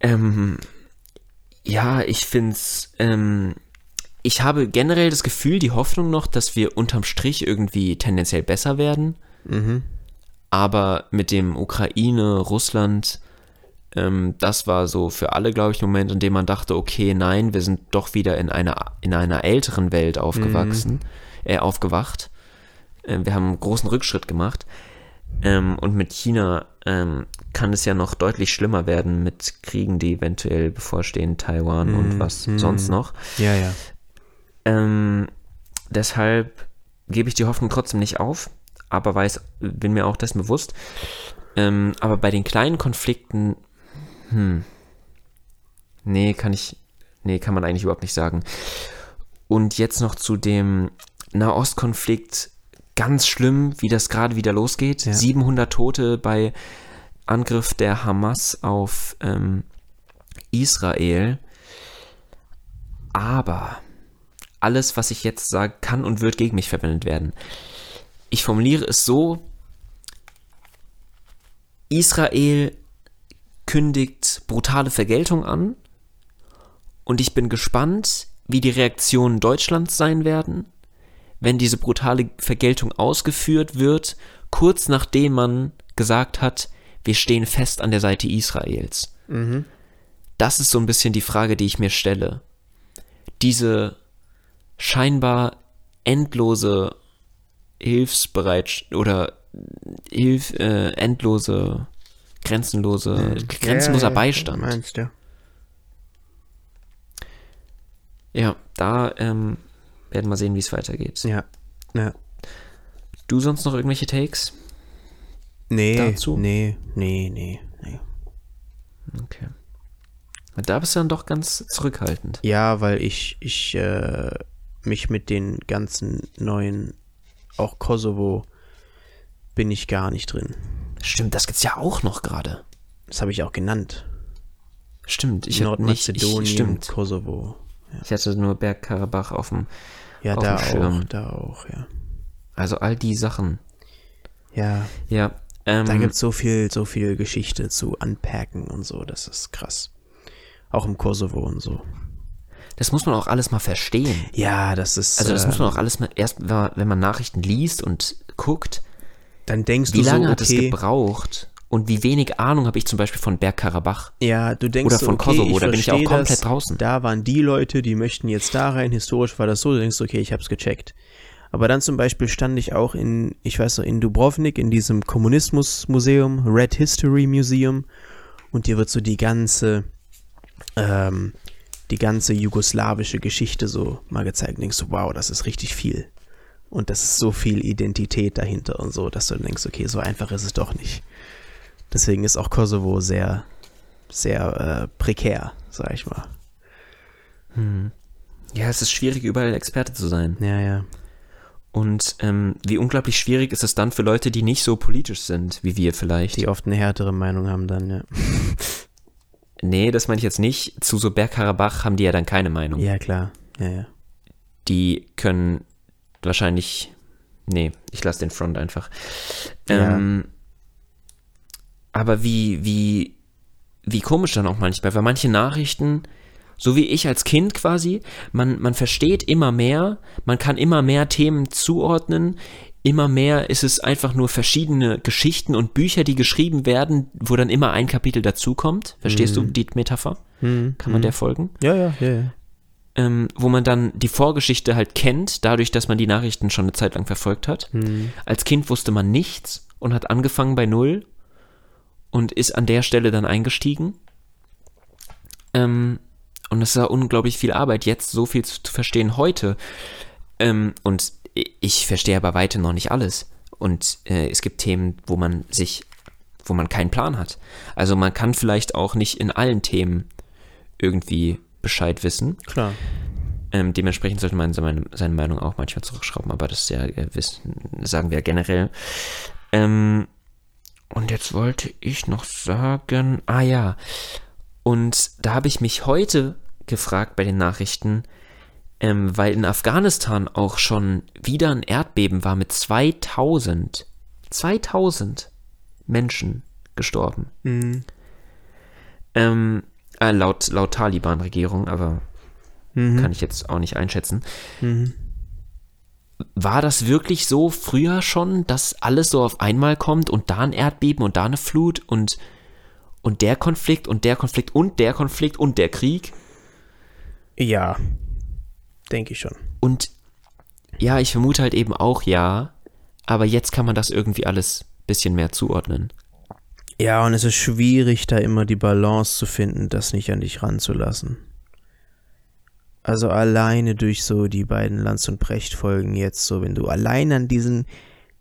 Ähm, ja, ich find's, ähm, ich habe generell das Gefühl, die Hoffnung noch, dass wir unterm Strich irgendwie tendenziell besser werden. mhm. Aber mit dem Ukraine, Russland, ähm, das war so für alle, glaube ich, ein Moment, in dem man dachte, okay, nein, wir sind doch wieder in einer, in einer älteren Welt aufgewachsen, äh, aufgewacht. Ähm, wir haben einen großen Rückschritt gemacht. Ähm, und mit China ähm, kann es ja noch deutlich schlimmer werden mit Kriegen, die eventuell bevorstehen, Taiwan und was sonst noch. ja, ja. Ähm, deshalb gebe ich die Hoffnung trotzdem nicht auf, aber weiß, bin mir auch dessen bewusst. Ähm, aber bei den kleinen Konflikten, hm, nee, kann ich, nee, kann man eigentlich überhaupt nicht sagen. Und jetzt noch zu dem Nahostkonflikt, ganz schlimm, wie das gerade wieder losgeht. Ja. 700 Tote bei Angriff der Hamas auf ähm, Israel. Aber alles, was ich jetzt sage, kann und wird gegen mich verwendet werden. Ich formuliere es so, Israel kündigt brutale Vergeltung an und ich bin gespannt, wie die Reaktionen Deutschlands sein werden, wenn diese brutale Vergeltung ausgeführt wird, kurz nachdem man gesagt hat, wir stehen fest an der Seite Israels. Das ist so ein bisschen die Frage, die ich mir stelle. Diese scheinbar endlose Hilfsbereit oder Hilf, äh, endlose, grenzenlose, grenzenloser Beistand. Meinst du? Ja, da ähm, werden wir sehen, wie es weitergeht. Ja. ja. Du sonst noch irgendwelche Takes? Nee, Dazu? nee, nee, nee, nee. Okay. Da bist du dann doch ganz zurückhaltend. Ja, weil ich, ich äh, mich mit den ganzen neuen, auch Kosovo, bin ich gar nicht drin. Stimmt, das gibt's ja auch noch gerade. Das habe ich auch genannt. Stimmt, ich habe nicht, ich, Nordmazedonien, stimmt. Kosovo. Ich hatte nur Bergkarabach auf dem, Ja, Auf da dem Schirm. auch, da auch, ja. also all die Sachen. Ja, Ja, ähm, da gibt's so viel, so viel Geschichte zu unpacken und so, das ist krass. Auch im Kosovo und so. das muss man auch alles mal verstehen. Ja, das ist. Also das äh, muss man auch alles mal, erst wenn man- wenn man Nachrichten liest und guckt, Dann denkst wie du lange so, hat es okay, gebraucht und wie wenig Ahnung habe ich zum Beispiel von Bergkarabach. ja, du denkst Oder von okay, Kosovo, da bin ich auch komplett das, draußen. Da waren die Leute, die möchten jetzt da rein, historisch war das so, du denkst, okay, ich hab's gecheckt. Aber dann zum Beispiel stand ich auch in, ich weiß noch, in Dubrovnik, in diesem Kommunismusmuseum, Red History Museum, und dir wird so die ganze, ähm, die ganze jugoslawische Geschichte so mal gezeigt. Und denkst du, wow, das ist richtig viel. Und das ist so viel Identität dahinter und so, dass du denkst, okay, so einfach ist es doch nicht. Deswegen ist auch Kosovo sehr, sehr äh, prekär, sag ich mal. Ja, es ist schwierig, überall Experte zu sein. Ja, ja. Und ähm, wie unglaublich schwierig ist es dann für Leute, die nicht so politisch sind, wie wir vielleicht. Die oft eine härtere Meinung haben dann, ja. Nee, das meine ich jetzt nicht. Zu so Bergkarabach haben die ja dann keine Meinung. Ja, klar. Ja, ja. Die können wahrscheinlich. Nee, ich lasse den Front einfach. Ja. Ähm, aber wie, wie, wie komisch dann auch manchmal, weil manche Nachrichten, so wie ich als Kind quasi, man, man versteht immer mehr, man kann immer mehr Themen zuordnen, immer mehr ist es einfach nur verschiedene Geschichten und Bücher, die geschrieben werden, wo dann immer ein Kapitel dazukommt. Verstehst du die Metapher? Hm, Kann man der folgen? Ja, ja, ja, ja. ähm, wo man dann die Vorgeschichte halt kennt, dadurch, dass man die Nachrichten schon eine Zeit lang verfolgt hat. Hm. Als Kind wusste man nichts und hat angefangen bei Null und ist an der Stelle dann eingestiegen. Ähm, und es war unglaublich viel Arbeit, jetzt so viel zu, verstehen heute. Ähm, und ich verstehe aber weiter noch nicht alles. Und äh, es gibt Themen, wo man sich, wo man keinen Plan hat. Also man kann vielleicht auch nicht in allen Themen irgendwie Bescheid wissen. Klar. Ähm, dementsprechend sollte man seine, seine Meinung auch manchmal zurückschrauben, aber das ist ja, äh, wissen, sagen wir generell. Ähm, und jetzt wollte ich noch sagen, ah ja, und da habe ich mich heute gefragt bei den Nachrichten, ähm, weil in Afghanistan auch schon wieder ein Erdbeben war mit 2000, 2000 Menschen gestorben. Mhm. Ähm, äh, laut, laut Taliban-Regierung, aber Mhm. kann ich jetzt auch nicht einschätzen. Mhm. War das wirklich so früher schon, dass alles so auf einmal kommt und da ein Erdbeben und da eine Flut und, und der Konflikt und der Konflikt und der Konflikt und der Krieg? Ja. Denke ich schon. Und ja, ich vermute halt eben auch ja, aber jetzt kann man das irgendwie alles bisschen mehr zuordnen. Ja, und es ist schwierig, da immer die Balance zu finden, das nicht an dich ranzulassen. Also alleine durch so die beiden Lanz- und Brecht-Folgen jetzt, so wenn du allein an diesen,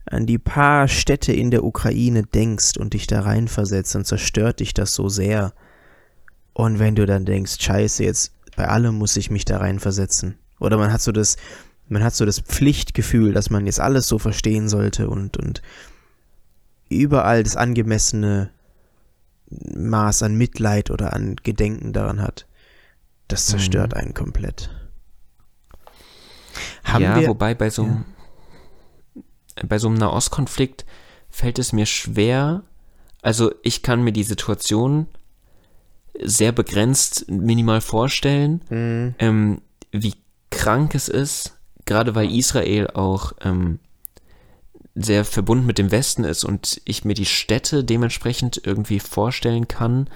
an die paar Städte in der Ukraine denkst und dich da reinversetzt, dann zerstört dich das so sehr. Und wenn du dann denkst, scheiße, jetzt bei allem muss ich mich da reinversetzen. Oder man hat so das, man hat so das Pflichtgefühl, dass man jetzt alles so verstehen sollte und, und überall das angemessene Maß an Mitleid oder an Gedenken daran hat. Das zerstört einen komplett. Haben ja, wir, wobei bei so einem bei so einem Nahostkonflikt fällt es mir schwer. Also ich kann mir die Situation sehr begrenzt minimal vorstellen, Mhm. ähm, wie krank es ist, gerade weil Israel auch ähm, sehr verbunden mit dem Westen ist und ich mir die Städte dementsprechend irgendwie vorstellen kann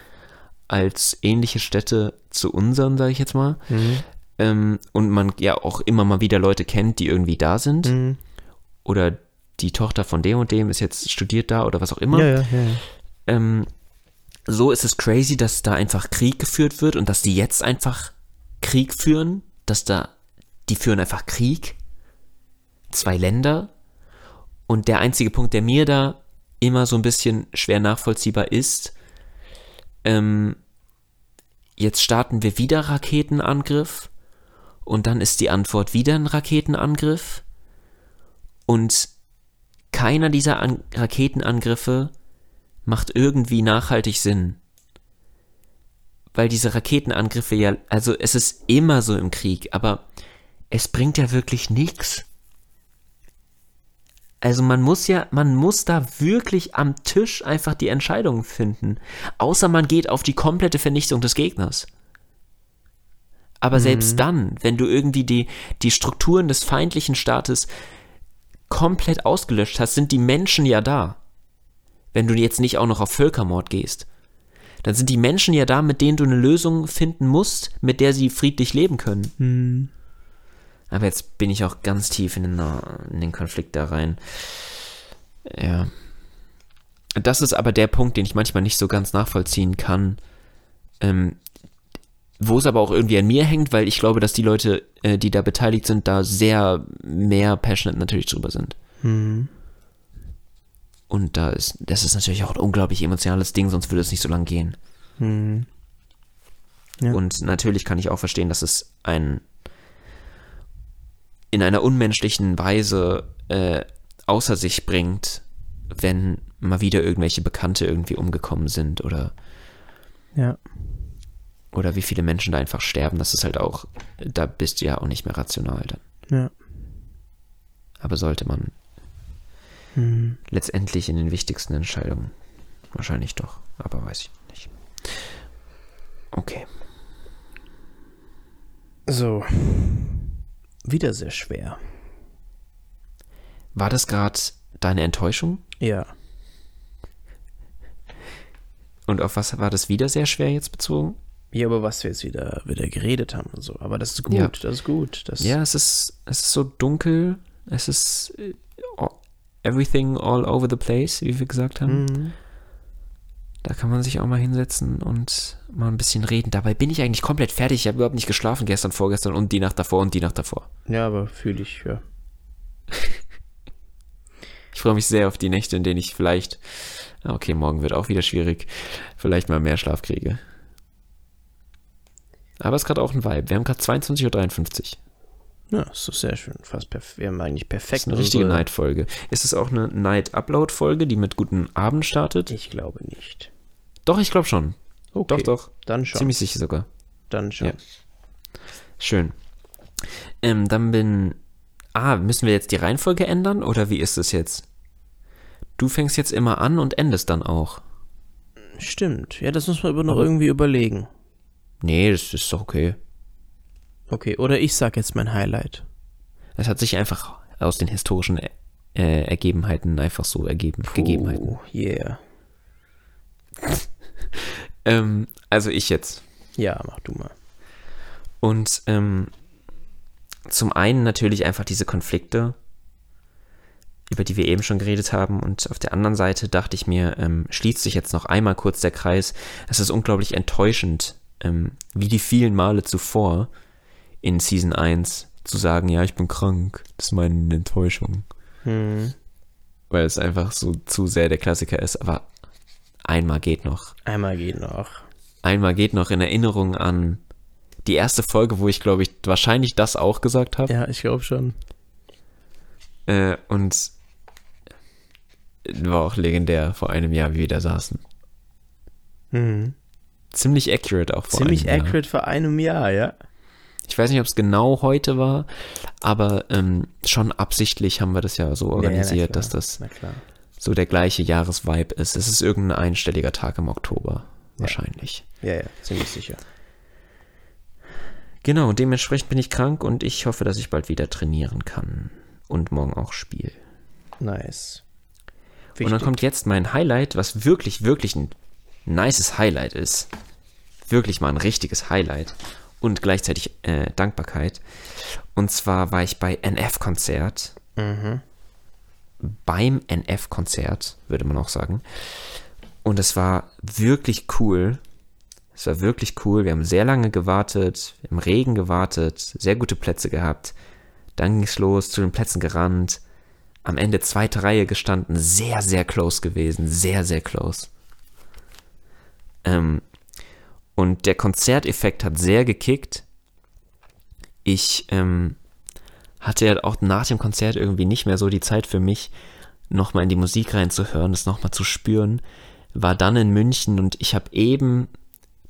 als ähnliche Städte zu unseren, sage ich jetzt mal. Mhm. Ähm, und man ja auch immer mal wieder Leute kennt, die irgendwie da sind. Mhm. Oder die Tochter von dem und dem ist jetzt studiert da oder was auch immer. Ja, ja, ja. Ähm, so ist es crazy, dass da einfach Krieg geführt wird und dass die jetzt einfach Krieg führen, dass da, die führen einfach Krieg. Zwei Länder. Und der einzige Punkt, der mir da immer so ein bisschen schwer nachvollziehbar ist, ähm, jetzt starten wir wieder Raketenangriff und dann ist die Antwort wieder ein Raketenangriff und keiner dieser An Raketenangriffe macht irgendwie nachhaltig Sinn. weil diese Raketenangriffe ja, also es ist immer so im Krieg, aber es bringt ja wirklich nichts. Also man muss ja, man muss da wirklich am Tisch einfach die Entscheidung finden. Außer man geht auf die komplette Vernichtung des Gegners. Aber selbst dann, wenn du irgendwie die, die Strukturen des feindlichen Staates komplett ausgelöscht hast, sind die Menschen ja da. Wenn du jetzt nicht auch noch auf Völkermord gehst. Dann sind die Menschen ja da, mit denen du eine Lösung finden musst, mit der sie friedlich leben können. Aber jetzt bin ich auch ganz tief in den, in den Konflikt da rein. Ja. Das ist aber der Punkt, den ich manchmal nicht so ganz nachvollziehen kann. Ähm, wo es aber auch irgendwie an mir hängt, weil ich glaube, dass die Leute, äh, die da beteiligt sind, da sehr mehr passionate natürlich drüber sind. Und da ist, das ist natürlich auch ein unglaublich emotionales Ding, sonst würde es nicht so lang gehen. Ja. Und natürlich kann ich auch verstehen, dass es ein in einer unmenschlichen Weise äh, außer sich bringt, wenn mal wieder irgendwelche Bekannte irgendwie umgekommen sind oder Ja. oder wie viele Menschen da einfach sterben, das ist halt auch, da bist du ja auch nicht mehr rational dann. Ja. Aber sollte man Hm. letztendlich in den wichtigsten Entscheidungen wahrscheinlich doch, aber weiß ich nicht. Okay. So. Wieder sehr schwer. War das gerade deine Enttäuschung? Ja. Und auf was war das wieder sehr schwer jetzt bezogen? Ja, aber was wir jetzt wieder, wieder geredet haben und so. Aber das ist gut, Ja. das ist gut. Das, Ja, es ist, es ist so dunkel, es ist äh, everything all over the place, wie wir gesagt haben. Mhm. Da kann man sich auch mal hinsetzen und mal ein bisschen reden. Dabei bin ich eigentlich komplett fertig. Ich habe überhaupt nicht geschlafen gestern, vorgestern und die Nacht davor und die Nacht davor. Ja, aber fühle ich, ja. Ich freue mich sehr auf die Nächte, in denen ich vielleicht, ah, okay, morgen wird auch wieder schwierig, vielleicht mal mehr Schlaf kriege. Aber es ist gerade auch ein Vibe. Wir haben gerade 22.53 Uhr. Ja, das ist sehr schön. Fast wir haben eigentlich perfekt ist eine richtige Night-Folge. Ist es auch eine Night-Upload-Folge, die mit guten Abend startet? Ich glaube nicht. Doch, ich glaube schon. Okay. Doch, doch. Dann schon. Ziemlich sicher sogar. Dann schon. Ja. Schön. Ähm, dann bin. Ah, müssen wir jetzt die Reihenfolge ändern oder wie ist es jetzt? Du fängst jetzt immer an und endest dann auch. Stimmt. Ja, das muss man aber noch irgendwie überlegen. Nee, das ist doch okay. Okay, oder ich sag jetzt mein Highlight. Es hat sich einfach aus den historischen äh, Ergebenheiten einfach so ergeben. Gegebenheiten. Oh, yeah. Ähm, also ich jetzt. Ja, mach du mal. Und ähm, zum einen natürlich einfach diese Konflikte, über die wir eben schon geredet haben. Und auf der anderen Seite dachte ich mir, ähm, schließt sich jetzt noch einmal kurz der Kreis. Es ist unglaublich enttäuschend, ähm, wie die vielen Male zuvor in Season 1 zu sagen, ja, ich bin krank. Das ist meine Enttäuschung. Hm. Weil es einfach so zu sehr der Klassiker ist. Aber einmal geht noch. Einmal geht noch. Einmal geht noch in Erinnerung an die erste Folge, wo ich, glaube ich, wahrscheinlich das auch gesagt habe. Ja, ich glaube schon. Äh, und war auch legendär vor einem Jahr, wie wir da saßen. Mhm. Ziemlich accurate auch vor Ziemlich einem Jahr. accurate vor einem Jahr, ja. Ich weiß nicht, ob es genau heute war, aber ähm, schon absichtlich haben wir das ja so Ja, ja, organisiert, na dass das so der gleiche Jahresvibe ist. Es ist irgendein einstelliger Tag im Oktober. Ja. Wahrscheinlich. Ja, ja, ziemlich sicher. Genau, dementsprechend bin ich krank und ich hoffe, dass ich bald wieder trainieren kann. Und morgen auch spiele. Nice. Und dann Wichtig. kommt jetzt mein Highlight, was wirklich, wirklich ein nices Highlight ist. Wirklich mal ein richtiges Highlight. Und gleichzeitig äh, Dankbarkeit. Und zwar war ich bei NF-Konzert. Mhm. Beim NF-Konzert, würde man auch sagen. Und es war wirklich cool. Es war wirklich cool. Wir haben sehr lange gewartet, im Regen gewartet, sehr gute Plätze gehabt. Dann ging es los, zu den Plätzen gerannt. Am Ende zweite Reihe gestanden, sehr, sehr close gewesen, sehr, sehr close. Ähm, und der Konzerteffekt hat sehr gekickt. Ich ähm, hatte ja auch nach dem Konzert irgendwie nicht mehr so die Zeit für mich, nochmal in die Musik reinzuhören, das nochmal zu spüren. War dann in München und ich habe eben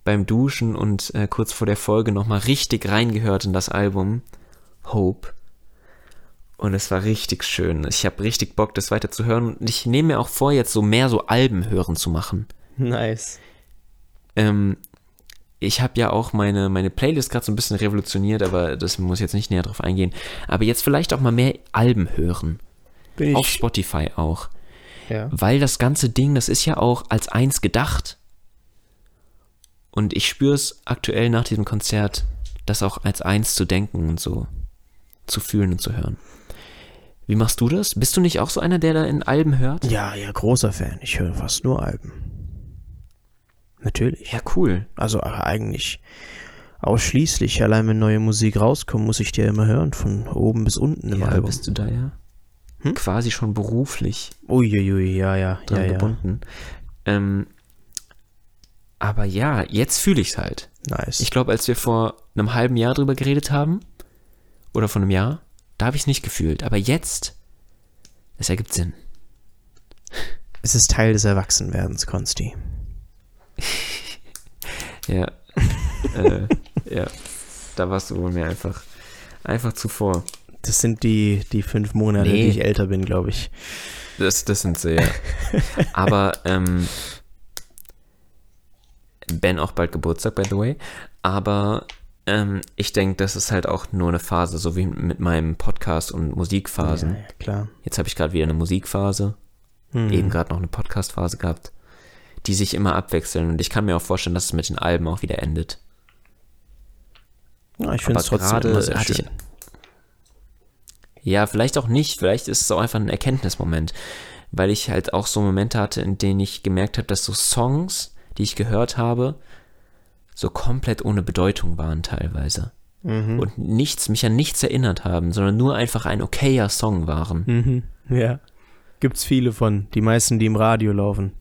beim Duschen und äh, kurz vor der Folge nochmal richtig reingehört in das Album Hope. Und es war richtig schön. Ich habe richtig Bock, das weiter zu hören. Und ich nehme mir auch vor, jetzt so mehr so Alben hören zu machen. Nice. Ähm, ich habe ja auch meine, meine Playlist gerade so ein bisschen revolutioniert, aber das muss jetzt nicht näher drauf eingehen. Aber jetzt vielleicht auch mal mehr Alben hören. Bin ich. Auf Spotify auch. ja. Weil das ganze Ding, das ist ja auch als eins gedacht. Und ich spüre es aktuell nach diesem Konzert, das auch als eins zu denken und so zu fühlen und zu hören. Wie machst du das? Bist du nicht auch so einer, der da in Alben hört? ja, ja, großer Fan. Ich höre fast nur Alben. Natürlich. Ja, cool. Also eigentlich ausschließlich. Allein wenn neue Musik rauskommt, muss ich die ja immer hören. Von oben bis unten im Ja, Album. bist du da ja Hm? quasi schon beruflich Uiuiui, ja, ja, dran ja, ja. gebunden. Ähm, aber ja, jetzt fühle ich es halt. Nice. Ich glaube, als wir vor einem halben Jahr drüber geredet haben, oder vor einem Jahr, da habe ich es nicht gefühlt. Aber jetzt, es ergibt Sinn. es ist Teil des Erwachsenwerdens, Konsti. Ja. äh, ja. Da warst du wohl mir einfach, einfach zuvor. Das sind die, die fünf Monate, Nee. die ich älter bin, glaube ich. Das, das sind sie, ja. Aber, ähm, Ben auch bald Geburtstag, by the way. Aber ähm, ich denke, das ist halt auch nur eine Phase, so wie mit meinem Podcast und Musikphasen. Ja, ja, klar. Jetzt habe ich gerade wieder eine Musikphase, Hm. eben gerade noch eine Podcastphase gehabt, die sich immer abwechseln. Und ich kann mir auch vorstellen, dass es mit den Alben auch wieder endet. Ja, ich finde es trotzdem immer sehr hatte ich- schön. Ja, vielleicht auch nicht. Vielleicht ist es auch einfach ein Erkenntnismoment. Weil ich halt auch so Momente hatte, in denen ich gemerkt habe, dass so Songs, die ich gehört habe, so komplett ohne Bedeutung waren teilweise. Mhm. Und nichts, mich an nichts erinnert haben, sondern nur einfach ein okayer Song waren. Mhm. Ja. Gibt's viele von. Die meisten, die im Radio laufen.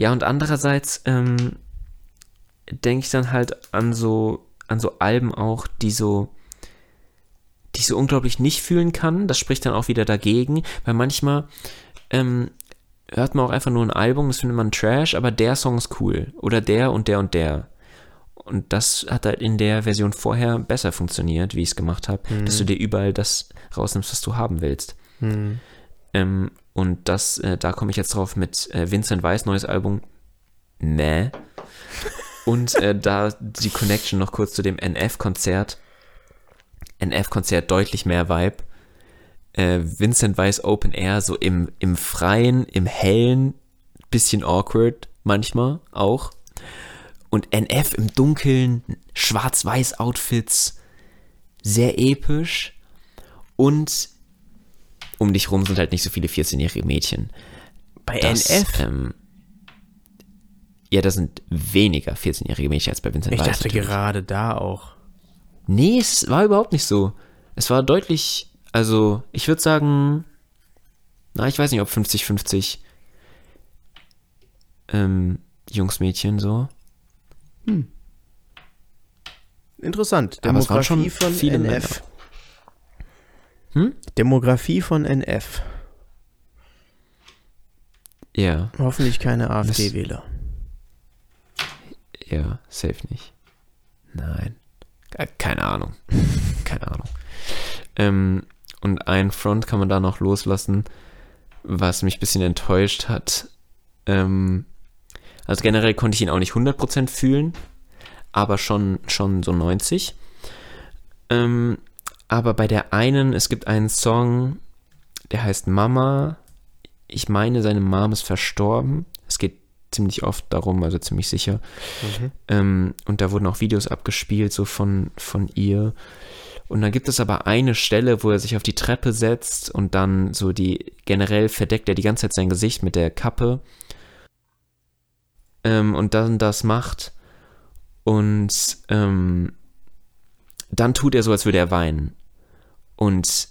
Ja, und andererseits ähm, denke ich dann halt an so, an so Alben auch, die so, die ich so unglaublich nicht fühlen kann. Das spricht dann auch wieder dagegen, weil manchmal ähm, hört man auch einfach nur ein Album, das findet man Trash, aber der Song ist cool. Oder der und der und der. Und das hat halt in der Version vorher besser funktioniert, wie ich es gemacht habe, dass du dir überall das rausnimmst, was du haben willst. Mhm. Ähm, und das, äh, da komme ich jetzt drauf mit äh, Vincent Weiss, neues Album. Nee. Und äh, da die Connection noch kurz zu dem NF-Konzert. NF-Konzert deutlich mehr Vibe. Äh, Vincent Weiss Open Air, so im, im Freien, im Hellen, bisschen awkward manchmal auch. Und NF im Dunkeln, schwarz-weiß Outfits, sehr episch. Und um dich rum sind halt nicht so viele 14-jährige Mädchen. Bei Das, NF? Ähm, ja, da sind weniger 14-jährige Mädchen als bei Vincent Ich Weiss. dachte natürlich. gerade da auch. Nee, es war überhaupt nicht so. Es war deutlich, also ich würde sagen, na, ich weiß nicht, ob 50-50 ähm, Jungs, Mädchen so. Interessant. Aber es waren schon von viele NF. Hm? Demografie von NF. Ja, Hoffentlich keine AfD-Wähler. ja, safe nicht. Nein. Äh, Keine Ahnung. Keine Ahnung. Ähm, und ein Front kann man da noch loslassen, was mich ein bisschen enttäuscht hat. Ähm, also generell konnte ich ihn auch nicht 100% fühlen, aber schon, schon so 90. Ähm, aber bei der einen, es gibt einen Song, der heißt Mama. Ich meine, seine Mom ist verstorben. Es geht ziemlich oft darum, also ziemlich sicher. Ähm, und da wurden auch Videos abgespielt, so von, von ihr. Und dann gibt es aber eine Stelle, wo er sich auf die Treppe setzt und dann so die, generell verdeckt er die ganze Zeit sein Gesicht mit der Kappe. Ähm, und dann das macht. Und ähm, dann tut er so, als würde er weinen. Und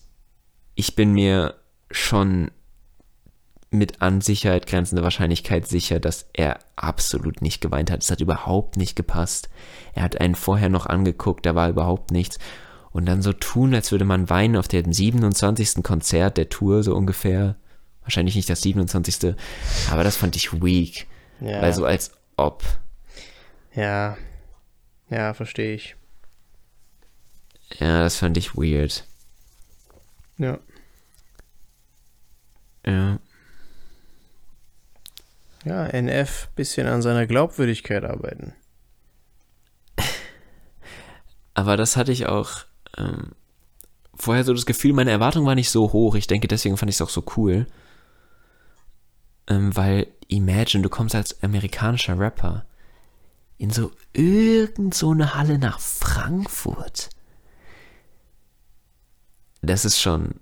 ich bin mir schon mit an Sicherheit grenzender Wahrscheinlichkeit sicher, dass er absolut nicht geweint hat. Es hat überhaupt nicht gepasst. Er hat einen vorher noch angeguckt, da war überhaupt nichts. Und dann so tun, als würde man weinen auf dem 27. Konzert der Tour, so ungefähr. Wahrscheinlich nicht das 27. Aber das fand ich weak. Ja. Weil so als ob. Ja. Ja, verstehe ich. Ja, das fand ich weird. Ja. Ja. Ja, NF bisschen an seiner Glaubwürdigkeit arbeiten. Aber das hatte ich auch ähm, vorher so das Gefühl, meine Erwartung war nicht so hoch. Ich denke, deswegen fand ich es auch so cool. Ähm, weil, imagine, du kommst als amerikanischer Rapper in so irgend so eine Halle nach Frankfurt. Das ist schon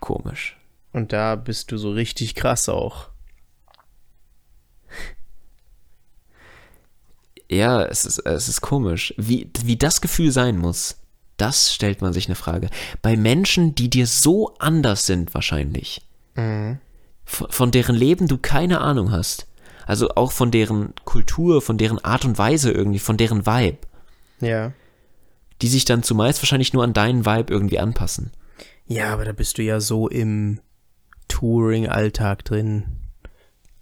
komisch. Und da bist du so richtig krass auch. Ja, es ist, es ist komisch. Wie, wie das Gefühl sein muss, das stellt man sich eine Frage. Bei Menschen, die dir so anders sind, wahrscheinlich. Mhm. Von, von deren Leben du keine Ahnung hast. Also auch von deren Kultur, von deren Art und Weise irgendwie, von deren Vibe. Ja. Die sich dann zumeist wahrscheinlich nur an deinen Vibe irgendwie anpassen. Ja, aber da bist du ja so im Touring-Alltag drin.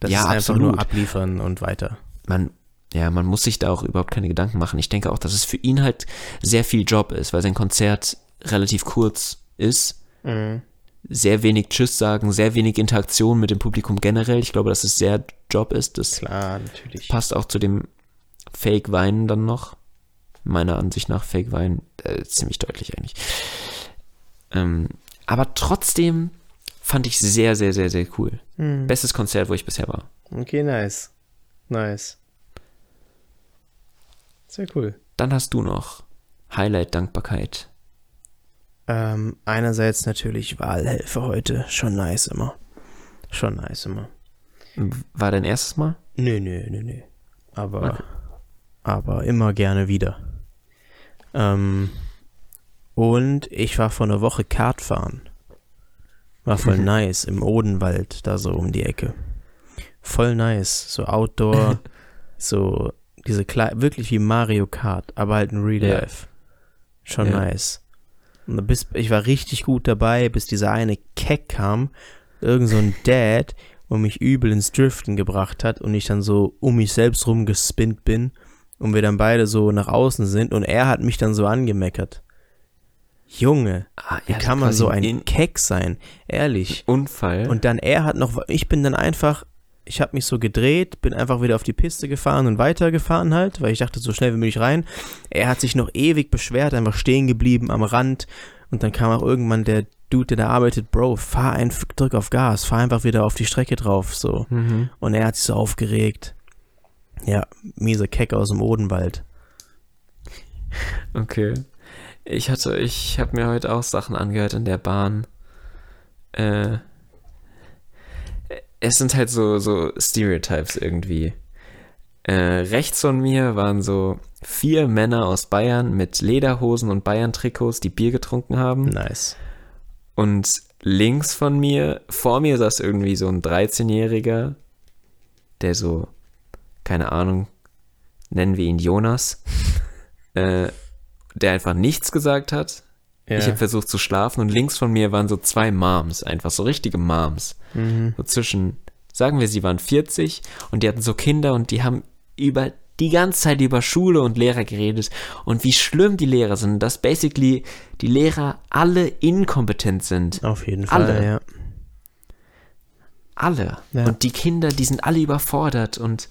Das Ja, ist einfach absolut. nur abliefern und weiter. Man, ja, man muss sich da auch überhaupt keine Gedanken machen. Ich denke auch, dass es für ihn halt sehr viel Job ist, weil sein Konzert relativ kurz ist. Mhm. sehr wenig Tschüss sagen, sehr wenig Interaktion mit dem Publikum generell. Ich glaube, dass es sehr Job ist. Das Klar, natürlich. passt auch zu dem Fake-Weinen dann noch. Meiner Ansicht nach Fake-Weinen äh, ziemlich deutlich eigentlich. Ähm, aber trotzdem fand ich sehr, sehr, sehr, sehr cool. Mhm. Bestes Konzert, wo ich bisher war. Okay, nice. Nice. Sehr cool. Dann hast du noch Highlight Dankbarkeit. Ähm, einerseits natürlich Wahlhelfer heute. Schon nice immer. Schon nice immer. War dein erstes Mal? Nö, nö, nö, nö. Aber, Okay. aber immer gerne wieder. Ähm, und ich war vor einer Woche Kart fahren. War voll nice im Odenwald, da so um die Ecke. Voll nice. So Outdoor, so diese Kle wirklich wie Mario Kart, aber halt in Real Ja. Life. Schon Ja. nice. Und bis, ich war richtig gut dabei, bis dieser eine Keck kam, irgend so ein Dad, und mich übel ins Driften gebracht hat und ich dann so um mich selbst rumgespinnt bin und wir dann beide so nach außen sind und er hat mich dann so angemeckert. Junge, Ah, wie kann man so ein Keck sein? Ehrlich. Unfall. Und dann er hat noch, ich bin dann einfach, ich habe mich so gedreht, bin einfach wieder auf die Piste gefahren und weitergefahren halt, weil ich dachte, so schnell wie möglich rein. Er hat sich noch ewig beschwert, einfach stehen geblieben am Rand und dann kam auch irgendwann der Dude, der da arbeitet, Bro, fahr einfach, drück auf Gas, fahr einfach wieder auf die Strecke drauf, so. mhm. Und er hat sich so aufgeregt. Ja, mieser Keck aus dem Odenwald. Okay. Ich hatte, ich habe mir heute auch Sachen angehört in der Bahn. Äh, es sind halt so, so Stereotypes irgendwie. Äh, rechts von mir waren so vier Männer aus Bayern mit Lederhosen und Bayern-Trikots, die Bier getrunken haben. Nice. Und links von mir, vor mir saß irgendwie so ein 13-Jähriger, der so, keine Ahnung, nennen wir ihn Jonas, äh, der einfach nichts gesagt hat. Ja. Ich habe versucht zu schlafen und links von mir waren so zwei Moms, einfach so richtige Moms. mhm. So zwischen, sagen wir, sie waren 40 und die hatten so Kinder und die haben über die ganze Zeit über Schule und Lehrer geredet und wie schlimm die Lehrer sind, dass basically die Lehrer alle inkompetent sind. Auf jeden Fall, Alle. ja. Alle. Ja. Und die Kinder, die sind alle überfordert und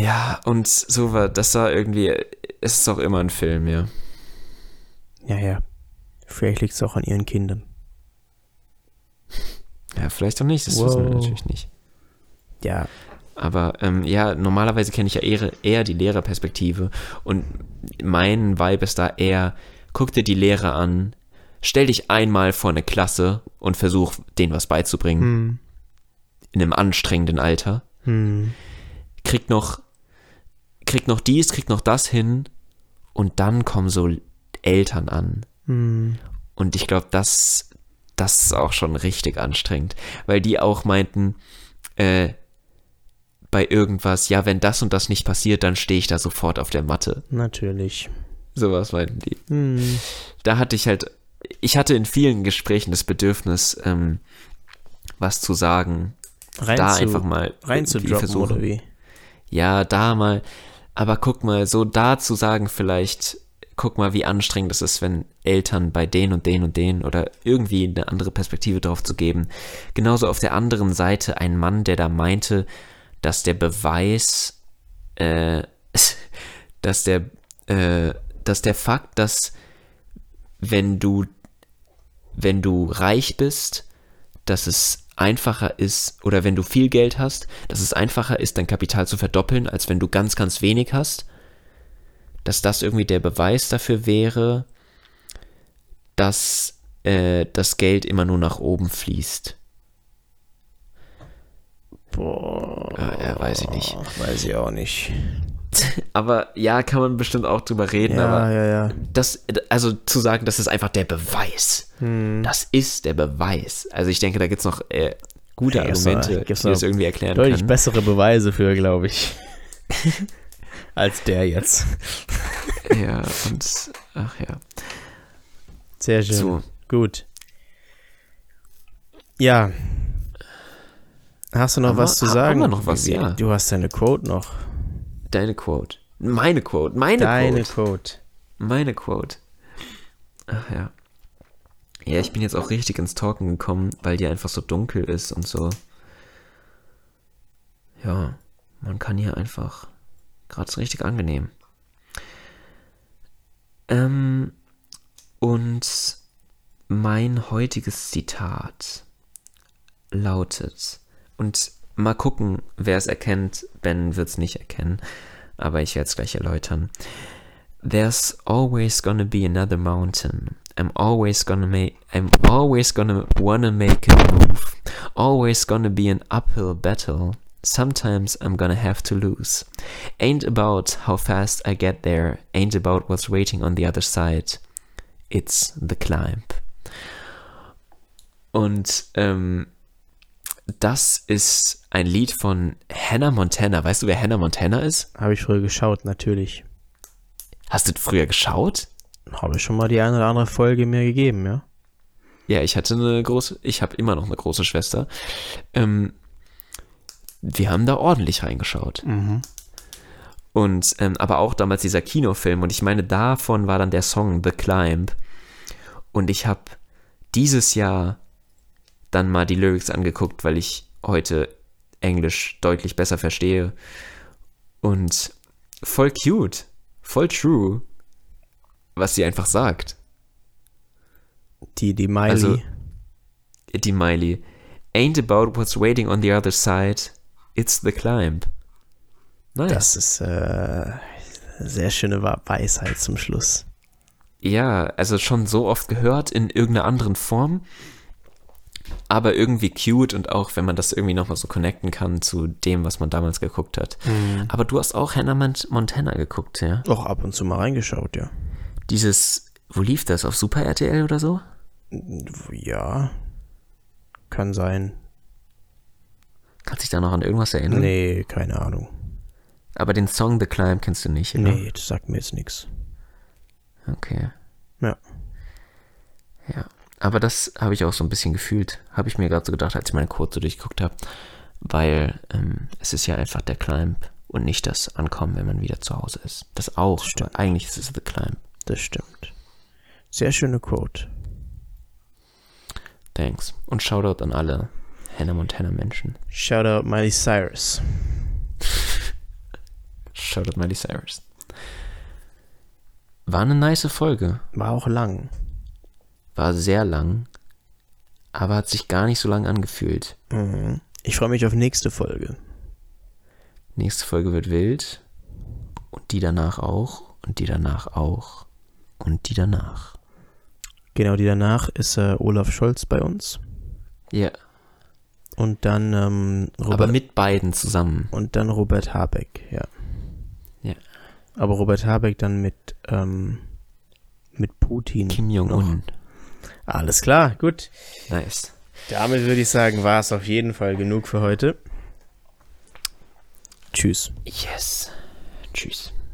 ja, und so war, das war irgendwie, es ist auch immer ein Film, ja. Ja, ja. Vielleicht liegt es auch an ihren Kindern. Ja, vielleicht auch nicht, das wissen wir natürlich nicht. Ja, Aber ähm, ja, normalerweise kenne ich ja eher, eher die Lehrerperspektive und mein Vibe ist da eher, guck dir die Lehrer an, stell dich einmal vor eine Klasse und versuch denen was beizubringen hm. in einem anstrengenden Alter. Hm. Krieg noch, krieg noch dies, krieg noch das hin und dann kommen so Eltern an. Hm. Und ich glaube, das, das ist auch schon richtig anstrengend, weil die auch meinten, äh, bei irgendwas, ja, wenn das und das nicht passiert, dann stehe ich da sofort auf der Matte. Natürlich. Sowas meinten die. Hm. Da hatte ich halt, ich hatte in vielen Gesprächen das Bedürfnis, ähm, was zu sagen, Rein da zu, einfach mal rein zu droppen oder wie? Ja, da mal. Aber guck mal, so da zu sagen vielleicht, guck mal, wie anstrengend es ist, wenn Eltern bei den und den und den oder irgendwie eine andere Perspektive drauf zu geben. Genauso auf der anderen Seite ein Mann, der da meinte, dass der Beweis, äh, dass der, äh, dass der Fakt, dass wenn du, wenn du reich bist, dass es einfacher ist, oder wenn du viel Geld hast, dass es einfacher ist, dein Kapital zu verdoppeln, als wenn du ganz, ganz wenig hast. Dass das irgendwie der Beweis dafür wäre, dass äh, das Geld immer nur nach oben fließt. Boah. Ja, ja, weiß ich nicht. Weiß ich auch nicht. Aber ja, kann man bestimmt auch drüber reden, Ja, aber ja, ja. das, also zu sagen, das ist einfach der Beweis. Hm. Das ist der Beweis. Also ich denke, da gibt es noch äh, gute noch- Argumente, die das irgendwie erklären Deutlich können. bessere Beweise für, glaube ich. Als der jetzt. Ja, und ach ja. Sehr schön. So, Gut. Ja. Hast du noch Haben was wir- zu haben sagen? wir noch was? Ja. Du hast deine Quote noch. Deine Quote. Meine Quote. Meine Deine Quote. Quote. Meine Quote. Ach ja. Ja, ich bin jetzt auch richtig ins Talken gekommen, weil die einfach so dunkel ist und so. Ja, man kann hier einfach. Gerade so richtig angenehm. Ähm, und mein heutiges Zitat lautet, und mal gucken, wer es erkennt. Ben wird es nicht erkennen, aber ich werde es gleich erläutern. There's always gonna be another mountain. I'm always gonna make. I'm always gonna wanna make a move. Always gonna be an uphill battle. Sometimes I'm gonna have to lose. Ain't about how fast I get there. Ain't about what's waiting on the other side. It's the climb. Und ähm, das ist ein Lied von Hannah Montana. Weißt du, wer Hannah Montana ist? Habe ich früher geschaut, natürlich. Hast du früher geschaut? Habe ich schon mal die eine oder andere Folge mir gegeben, ja? Ja, ich hatte eine große, ich habe immer noch eine große Schwester. Ähm, wir haben da ordentlich reingeschaut. Mhm. Und, ähm, aber auch damals dieser Kinofilm. Und ich meine, davon war dann der Song The Climb. Und ich habe dieses Jahr dann mal die Lyrics angeguckt, weil ich heute Englisch deutlich besser verstehe. Und voll cute, voll true, was sie einfach sagt. Die, die Miley. Also, die Miley. Ain't about what's waiting on the other side. It's the climb. Nice. das ist äh, eine sehr schöne Weisheit zum Schluss. Ja, also schon so oft gehört in irgendeiner anderen Form. Aber irgendwie cute und auch, wenn man das irgendwie nochmal so connecten kann zu dem, was man damals geguckt hat. Aber du hast auch Hannah Mont- Montana geguckt, ja? Auch ab und zu mal reingeschaut, ja. Dieses, wo lief das? Auf Super RTL oder so? Ja. Kann sein. Kannst dich da noch an irgendwas erinnern? Nee, keine Ahnung. Aber den Song The Climb kennst du nicht, oder? Nee, das sagt mir jetzt nichts. Okay. Ja. Ja. Aber das habe ich auch so ein bisschen gefühlt. Habe ich mir gerade so gedacht, als ich meine Quote so durchgeguckt habe. Weil ähm, es ist ja einfach der Climb und nicht das Ankommen, wenn man wieder zu Hause ist. Das auch, stimmt. aber eigentlich ist es The Climb. Das stimmt. Sehr schöne Quote. Thanks. Und Shoutout an alle Hannah Montana Menschen. Shout out Miley Cyrus. Shoutout Miley Cyrus. War eine nice Folge. War auch lang. War sehr lang, aber hat sich gar nicht so lang angefühlt. Mhm. Ich freue mich auf nächste Folge. Nächste Folge wird wild. Und die danach auch. Und die danach auch. Und die danach. Genau, die danach ist äh, Olaf Scholz bei uns. Ja. Und dann ähm, Robert, Aber mit beiden zusammen. und dann Robert Habeck, ja. Ja. Aber Robert Habeck dann mit ähm, mit Putin. Kim Jong-un. Alles klar, gut. Nice. Damit würde ich sagen, war es auf jeden Fall genug für heute. Tschüss. Yes. Tschüss.